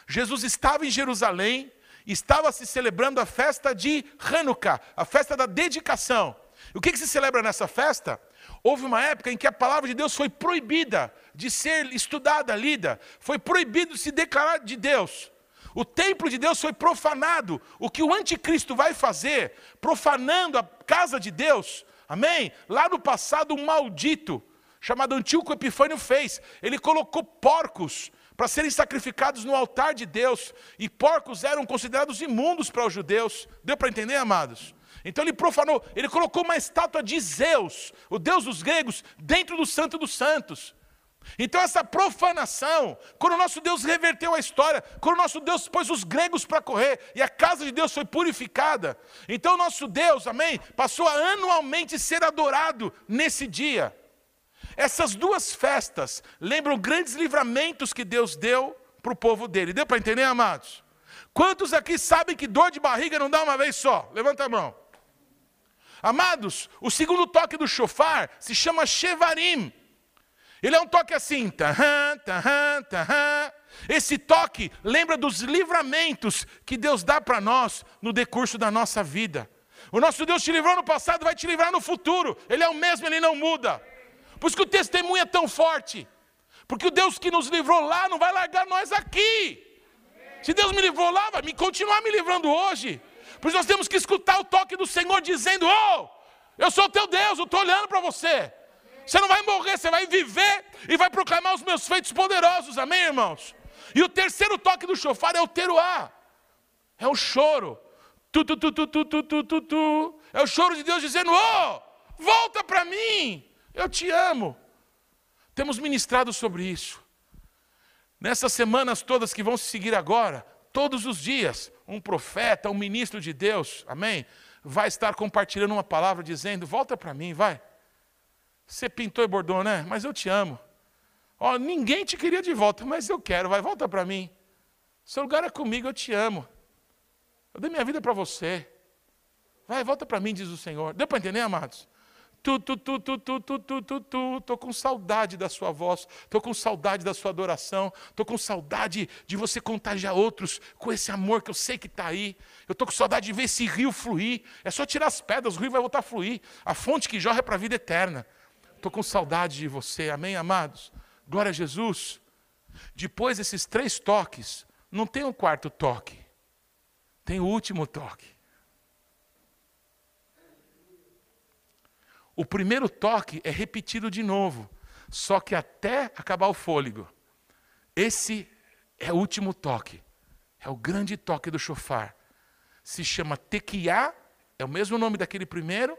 Jesus estava em Jerusalém, estava se celebrando a festa de Hanukkah, a festa da dedicação. O que, que se celebra nessa festa? Houve uma época em que a palavra de Deus foi proibida de ser estudada, lida, foi proibido de se declarar de Deus. O templo de Deus foi profanado. O que o anticristo vai fazer, profanando a casa de Deus, amém? Lá no passado, um maldito, chamado Antíoco Epifânio, fez. Ele colocou porcos para serem sacrificados no altar de Deus. E porcos eram considerados imundos para os judeus. Deu para entender, amados? Então ele profanou, ele colocou uma estátua de Zeus, o deus dos gregos, dentro do Santo dos Santos. Então, essa profanação, quando o nosso Deus reverteu a história, quando o nosso Deus pôs os gregos para correr e a casa de Deus foi purificada, então o nosso Deus, amém, passou a anualmente ser adorado nesse dia. Essas duas festas lembram grandes livramentos que Deus deu para o povo dele. Deu para entender, amados? Quantos aqui sabem que dor de barriga não dá uma vez só? Levanta a mão. Amados, o segundo toque do chofar se chama Shevarim. Ele é um toque assim, tahã, tahã, tahã. Esse toque lembra dos livramentos que Deus dá para nós no decurso da nossa vida. O nosso Deus te livrou no passado, vai te livrar no futuro. Ele é o mesmo, ele não muda. Por isso que o testemunho é tão forte. Porque o Deus que nos livrou lá não vai largar nós aqui. Se Deus me livrou lá, vai me continuar me livrando hoje. Por isso nós temos que escutar o toque do Senhor dizendo: Oh, eu sou teu Deus, eu estou olhando para você. Você não vai morrer, você vai viver e vai proclamar os meus feitos poderosos, amém, irmãos? E o terceiro toque do chofar é o teruá, é o choro. Tu, tu, tu, tu, tu, tu, tu, tu, tu. É o choro de Deus dizendo: Oh, volta para mim, eu te amo. Temos ministrado sobre isso. Nessas semanas todas que vão se seguir agora, todos os dias, um profeta, um ministro de Deus, amém? Vai estar compartilhando uma palavra dizendo: volta para mim, vai. Você pintou e bordou, né? Mas eu te amo. Ó, ninguém te queria de volta, mas eu quero, vai, volta para mim. Seu lugar é comigo, eu te amo. Eu dei minha vida para você. Vai, volta para mim, diz o Senhor. Deu para entender, amados? Tu, tu, tu, tu, tu, tu, tu, tu, tu. Tô com saudade da sua voz, tô com saudade da sua adoração, tô com saudade de você contagiar outros com esse amor que eu sei que está aí. Eu tô com saudade de ver esse rio fluir. É só tirar as pedras, o rio vai voltar a fluir. A fonte que jorra é para a vida eterna. Tô com saudade de você, amém, amados? Glória a Jesus. Depois desses três toques, não tem um quarto toque, tem o último toque. O primeiro toque é repetido de novo, só que até acabar o fôlego. Esse é o último toque, é o grande toque do chofar. Se chama tequiá, é o mesmo nome daquele primeiro,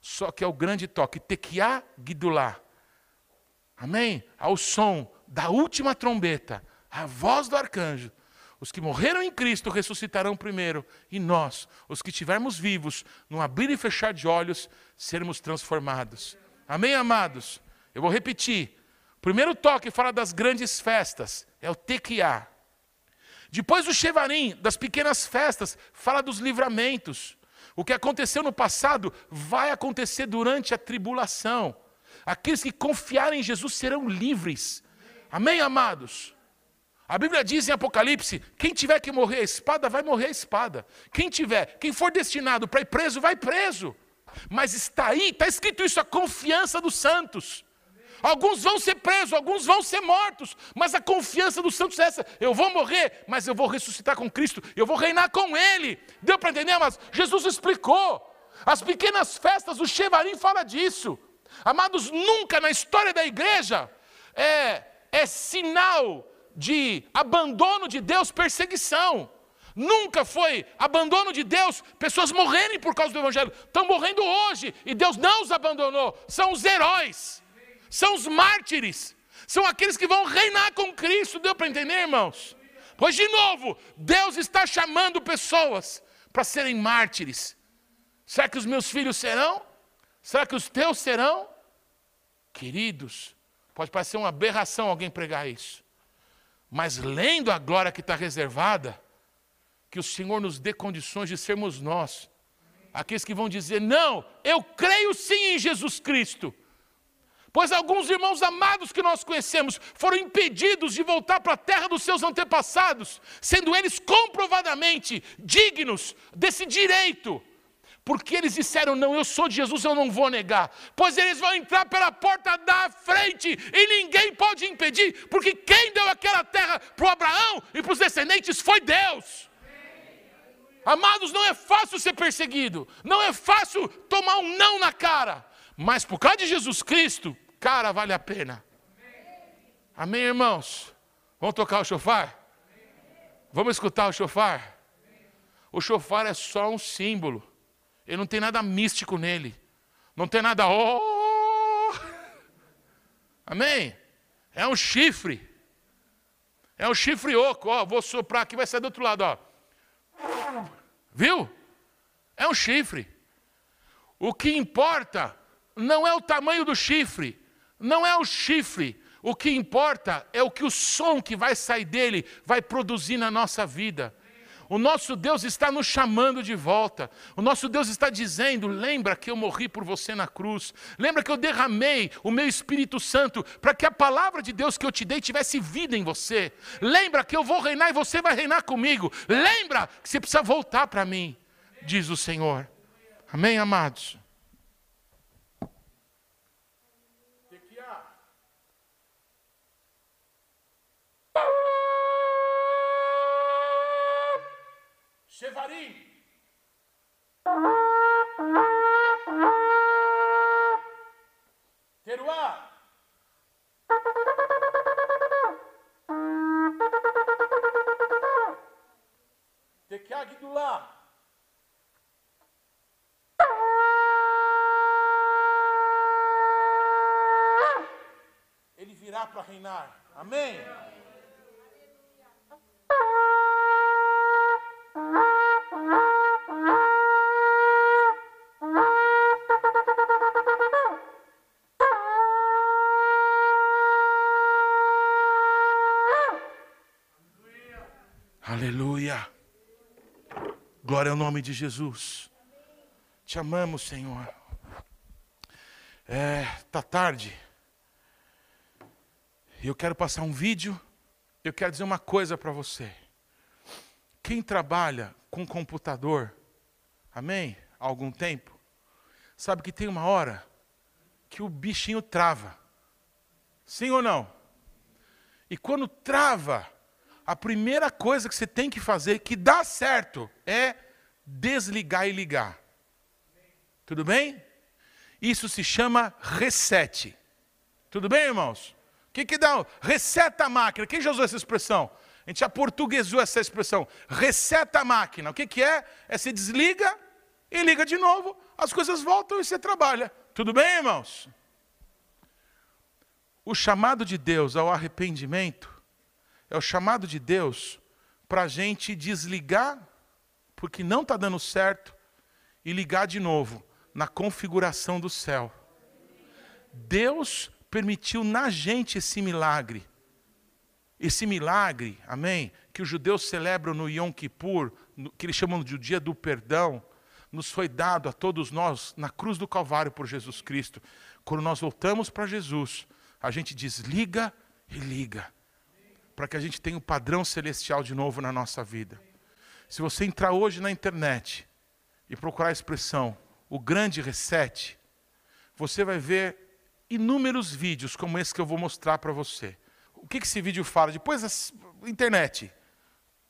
só que é o grande toque, tequiá guidulá. Amém? Ao som da última trombeta, a voz do arcanjo, Os que morreram em Cristo ressuscitarão primeiro, e nós, os que estivermos vivos, no abrir e fechar de olhos, sermos transformados. Amém, amados? Eu vou repetir. O primeiro toque fala das grandes festas, é o tequiá. Depois do chevarim, das pequenas festas, fala dos livramentos. O que aconteceu no passado vai acontecer durante a tribulação. Aqueles que confiarem em Jesus serão livres. Amém, amados? A Bíblia diz em Apocalipse: quem tiver que morrer a espada, vai morrer a espada. Quem tiver, quem for destinado para ir preso, vai preso. Mas está aí, está escrito isso, a confiança dos santos. Alguns vão ser presos, alguns vão ser mortos, mas a confiança dos santos é essa: eu vou morrer, mas eu vou ressuscitar com Cristo, eu vou reinar com Ele. Deu para entender? Mas Jesus explicou. As pequenas festas do Chevarim fala disso. Amados, nunca na história da igreja é, é sinal de abandono de Deus, perseguição. Nunca foi abandono de Deus, pessoas morrerem por causa do Evangelho. Estão morrendo hoje e Deus não os abandonou. São os heróis, são os mártires, são aqueles que vão reinar com Cristo. Deu para entender, irmãos? Pois, de novo, Deus está chamando pessoas para serem mártires. Será que os meus filhos serão? Será que os teus serão? Queridos, pode parecer uma aberração alguém pregar isso. Mas lendo a glória que está reservada, que o Senhor nos dê condições de sermos nós, aqueles que vão dizer: não, eu creio sim em Jesus Cristo. Pois alguns irmãos amados que nós conhecemos foram impedidos de voltar para a terra dos seus antepassados, sendo eles comprovadamente dignos desse direito porque eles disseram: Não, eu sou de Jesus, eu não vou negar. Pois eles vão entrar pela porta da frente e ninguém pode impedir, porque quem deu aquela terra para Abraão e para os descendentes foi Deus. Amados, não é fácil ser perseguido, não é fácil tomar um não na cara, mas por causa de Jesus Cristo, cara, vale a pena. Amém, irmãos? Vamos tocar o chofar? Vamos escutar o chofar? O chofar é só um símbolo ele não tem nada místico nele. Não tem nada. Oh! Amém? É um chifre. É um chifre oco. Ó, vou soprar aqui, vai sair do outro lado. Ó. Viu? É um chifre. O que importa não é o tamanho do chifre, não é o chifre. O que importa é o que o som que vai sair dele vai produzir na nossa vida. O nosso Deus está nos chamando de volta. O nosso Deus está dizendo: lembra que eu morri por você na cruz. Lembra que eu derramei o meu Espírito Santo para que a palavra de Deus que eu te dei tivesse vida em você. Lembra que eu vou reinar e você vai reinar comigo. Lembra que você precisa voltar para mim, diz o Senhor. Amém, amados? Chevarim. Teruá. Tequiagdulá. Ele virá para reinar. Amém? Nome de Jesus. Te amamos, Senhor. É, tá tarde. Eu quero passar um vídeo. Eu quero dizer uma coisa para você. Quem trabalha com computador, amém? Há algum tempo, sabe que tem uma hora que o bichinho trava. Sim ou não? E quando trava, a primeira coisa que você tem que fazer, que dá certo, é desligar e ligar. Tudo bem? Isso se chama reset. Tudo bem, irmãos? O que, que dá? Reseta a máquina. Quem já usou essa expressão? A gente já portuguesou essa expressão. Reseta a máquina. O que, que é? É você desliga e liga de novo, as coisas voltam e você trabalha. Tudo bem, irmãos? O chamado de Deus ao arrependimento é o chamado de Deus para a gente desligar, porque não está dando certo, e ligar de novo na configuração do céu. Deus permitiu na gente esse milagre. Esse milagre, amém, que os judeus celebram no Yom Kippur, que eles chamam de o dia do perdão, nos foi dado a todos nós na cruz do Calvário por Jesus Cristo. Quando nós voltamos para Jesus, a gente desliga e liga, para que a gente tenha o padrão celestial de novo na nossa vida. Se você entrar hoje na internet e procurar a expressão o grande reset, você vai ver inúmeros vídeos como esse que eu vou mostrar para você. O que, esse vídeo fala? Depois da internet.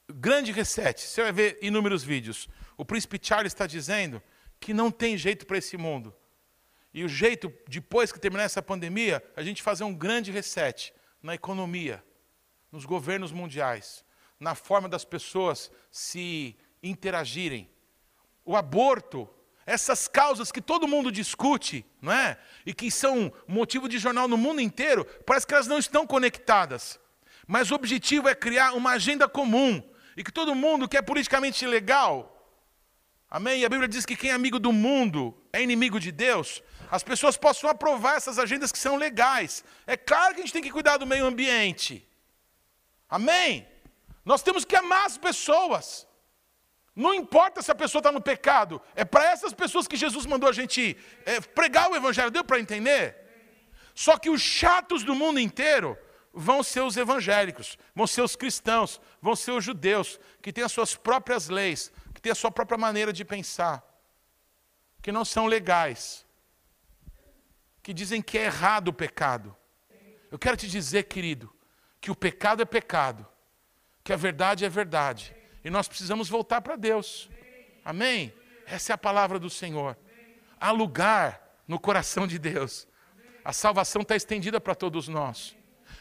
Grande reset. Você vai ver inúmeros vídeos. O príncipe Charles está dizendo que não tem jeito para esse mundo. E o jeito, depois que terminar essa pandemia, a gente fazer um grande reset na economia, nos governos mundiais, na forma das pessoas se interagirem. O aborto, essas causas que todo mundo discute, não é? E que são motivo de jornal no mundo inteiro, parece que elas não estão conectadas. Mas o objetivo é criar uma agenda comum e que todo mundo que é politicamente legal, amém? E a Bíblia diz que quem é amigo do mundo é inimigo de Deus. As pessoas possam aprovar essas agendas que são legais. É claro que a gente tem que cuidar do meio ambiente. Amém? Nós temos que amar as pessoas. Não importa se a pessoa está no pecado, é para essas pessoas que Jesus mandou a gente é, pregar o Evangelho. Deu para entender? Só que os chatos do mundo inteiro vão ser os evangélicos, vão ser os cristãos, vão ser os judeus, que têm as suas próprias leis, que têm a sua própria maneira de pensar, que não são legais, que dizem que é errado o pecado. Eu quero te dizer, querido, que o pecado é pecado, que a verdade é verdade, e nós precisamos voltar para Deus. Amém? Essa é a palavra do Senhor. Há lugar no coração de Deus. A salvação está estendida para todos nós.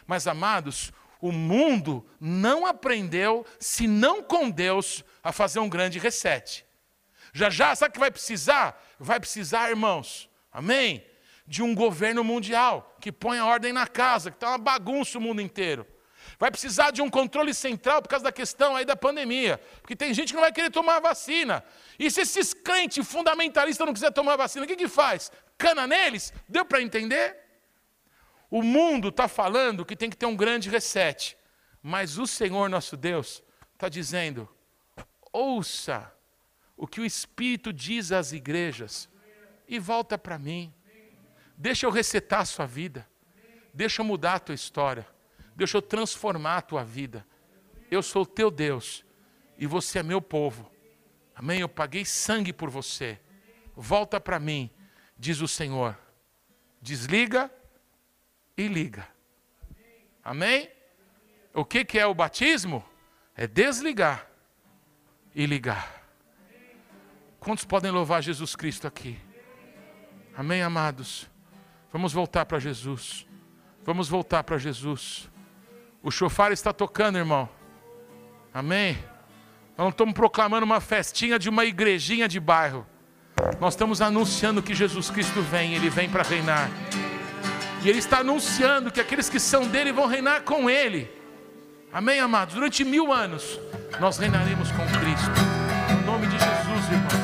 Mas, amados, o mundo não aprendeu, se não com Deus, a fazer um grande reset. Já já, sabe o que vai precisar? Vai precisar, irmãos, amém? De um governo mundial que põe a ordem na casa, que está uma bagunça o mundo inteiro. Vai precisar de um controle central por causa da questão aí da pandemia. Porque tem gente que não vai querer tomar a vacina. E se esses crentes fundamentalistas não quiserem tomar a vacina, o que, que faz? Cana neles? Deu para entender? O mundo está falando que tem que ter um grande reset. Mas o Senhor nosso Deus está dizendo: ouça o que o Espírito diz às igrejas e volta para mim. Deixa eu resetar a sua vida. Deixa eu mudar a tua história. Deixa eu transformar a tua vida. Eu sou o teu Deus e você é meu povo. Amém? Eu paguei sangue por você. Volta para mim, diz o Senhor. Desliga e liga. Amém? O que, que é o batismo? É desligar e ligar. Quantos podem louvar Jesus Cristo aqui? Amém, amados? Vamos voltar para Jesus. Vamos voltar para Jesus. O chofar está tocando, irmão. Amém? Nós não estamos proclamando uma festinha de uma igrejinha de bairro. Nós estamos anunciando que Jesus Cristo vem, Ele vem para reinar. E Ele está anunciando que aqueles que são dele vão reinar com Ele. Amém, amados? Durante mil anos, nós reinaremos com Cristo. Em nome de Jesus, irmão.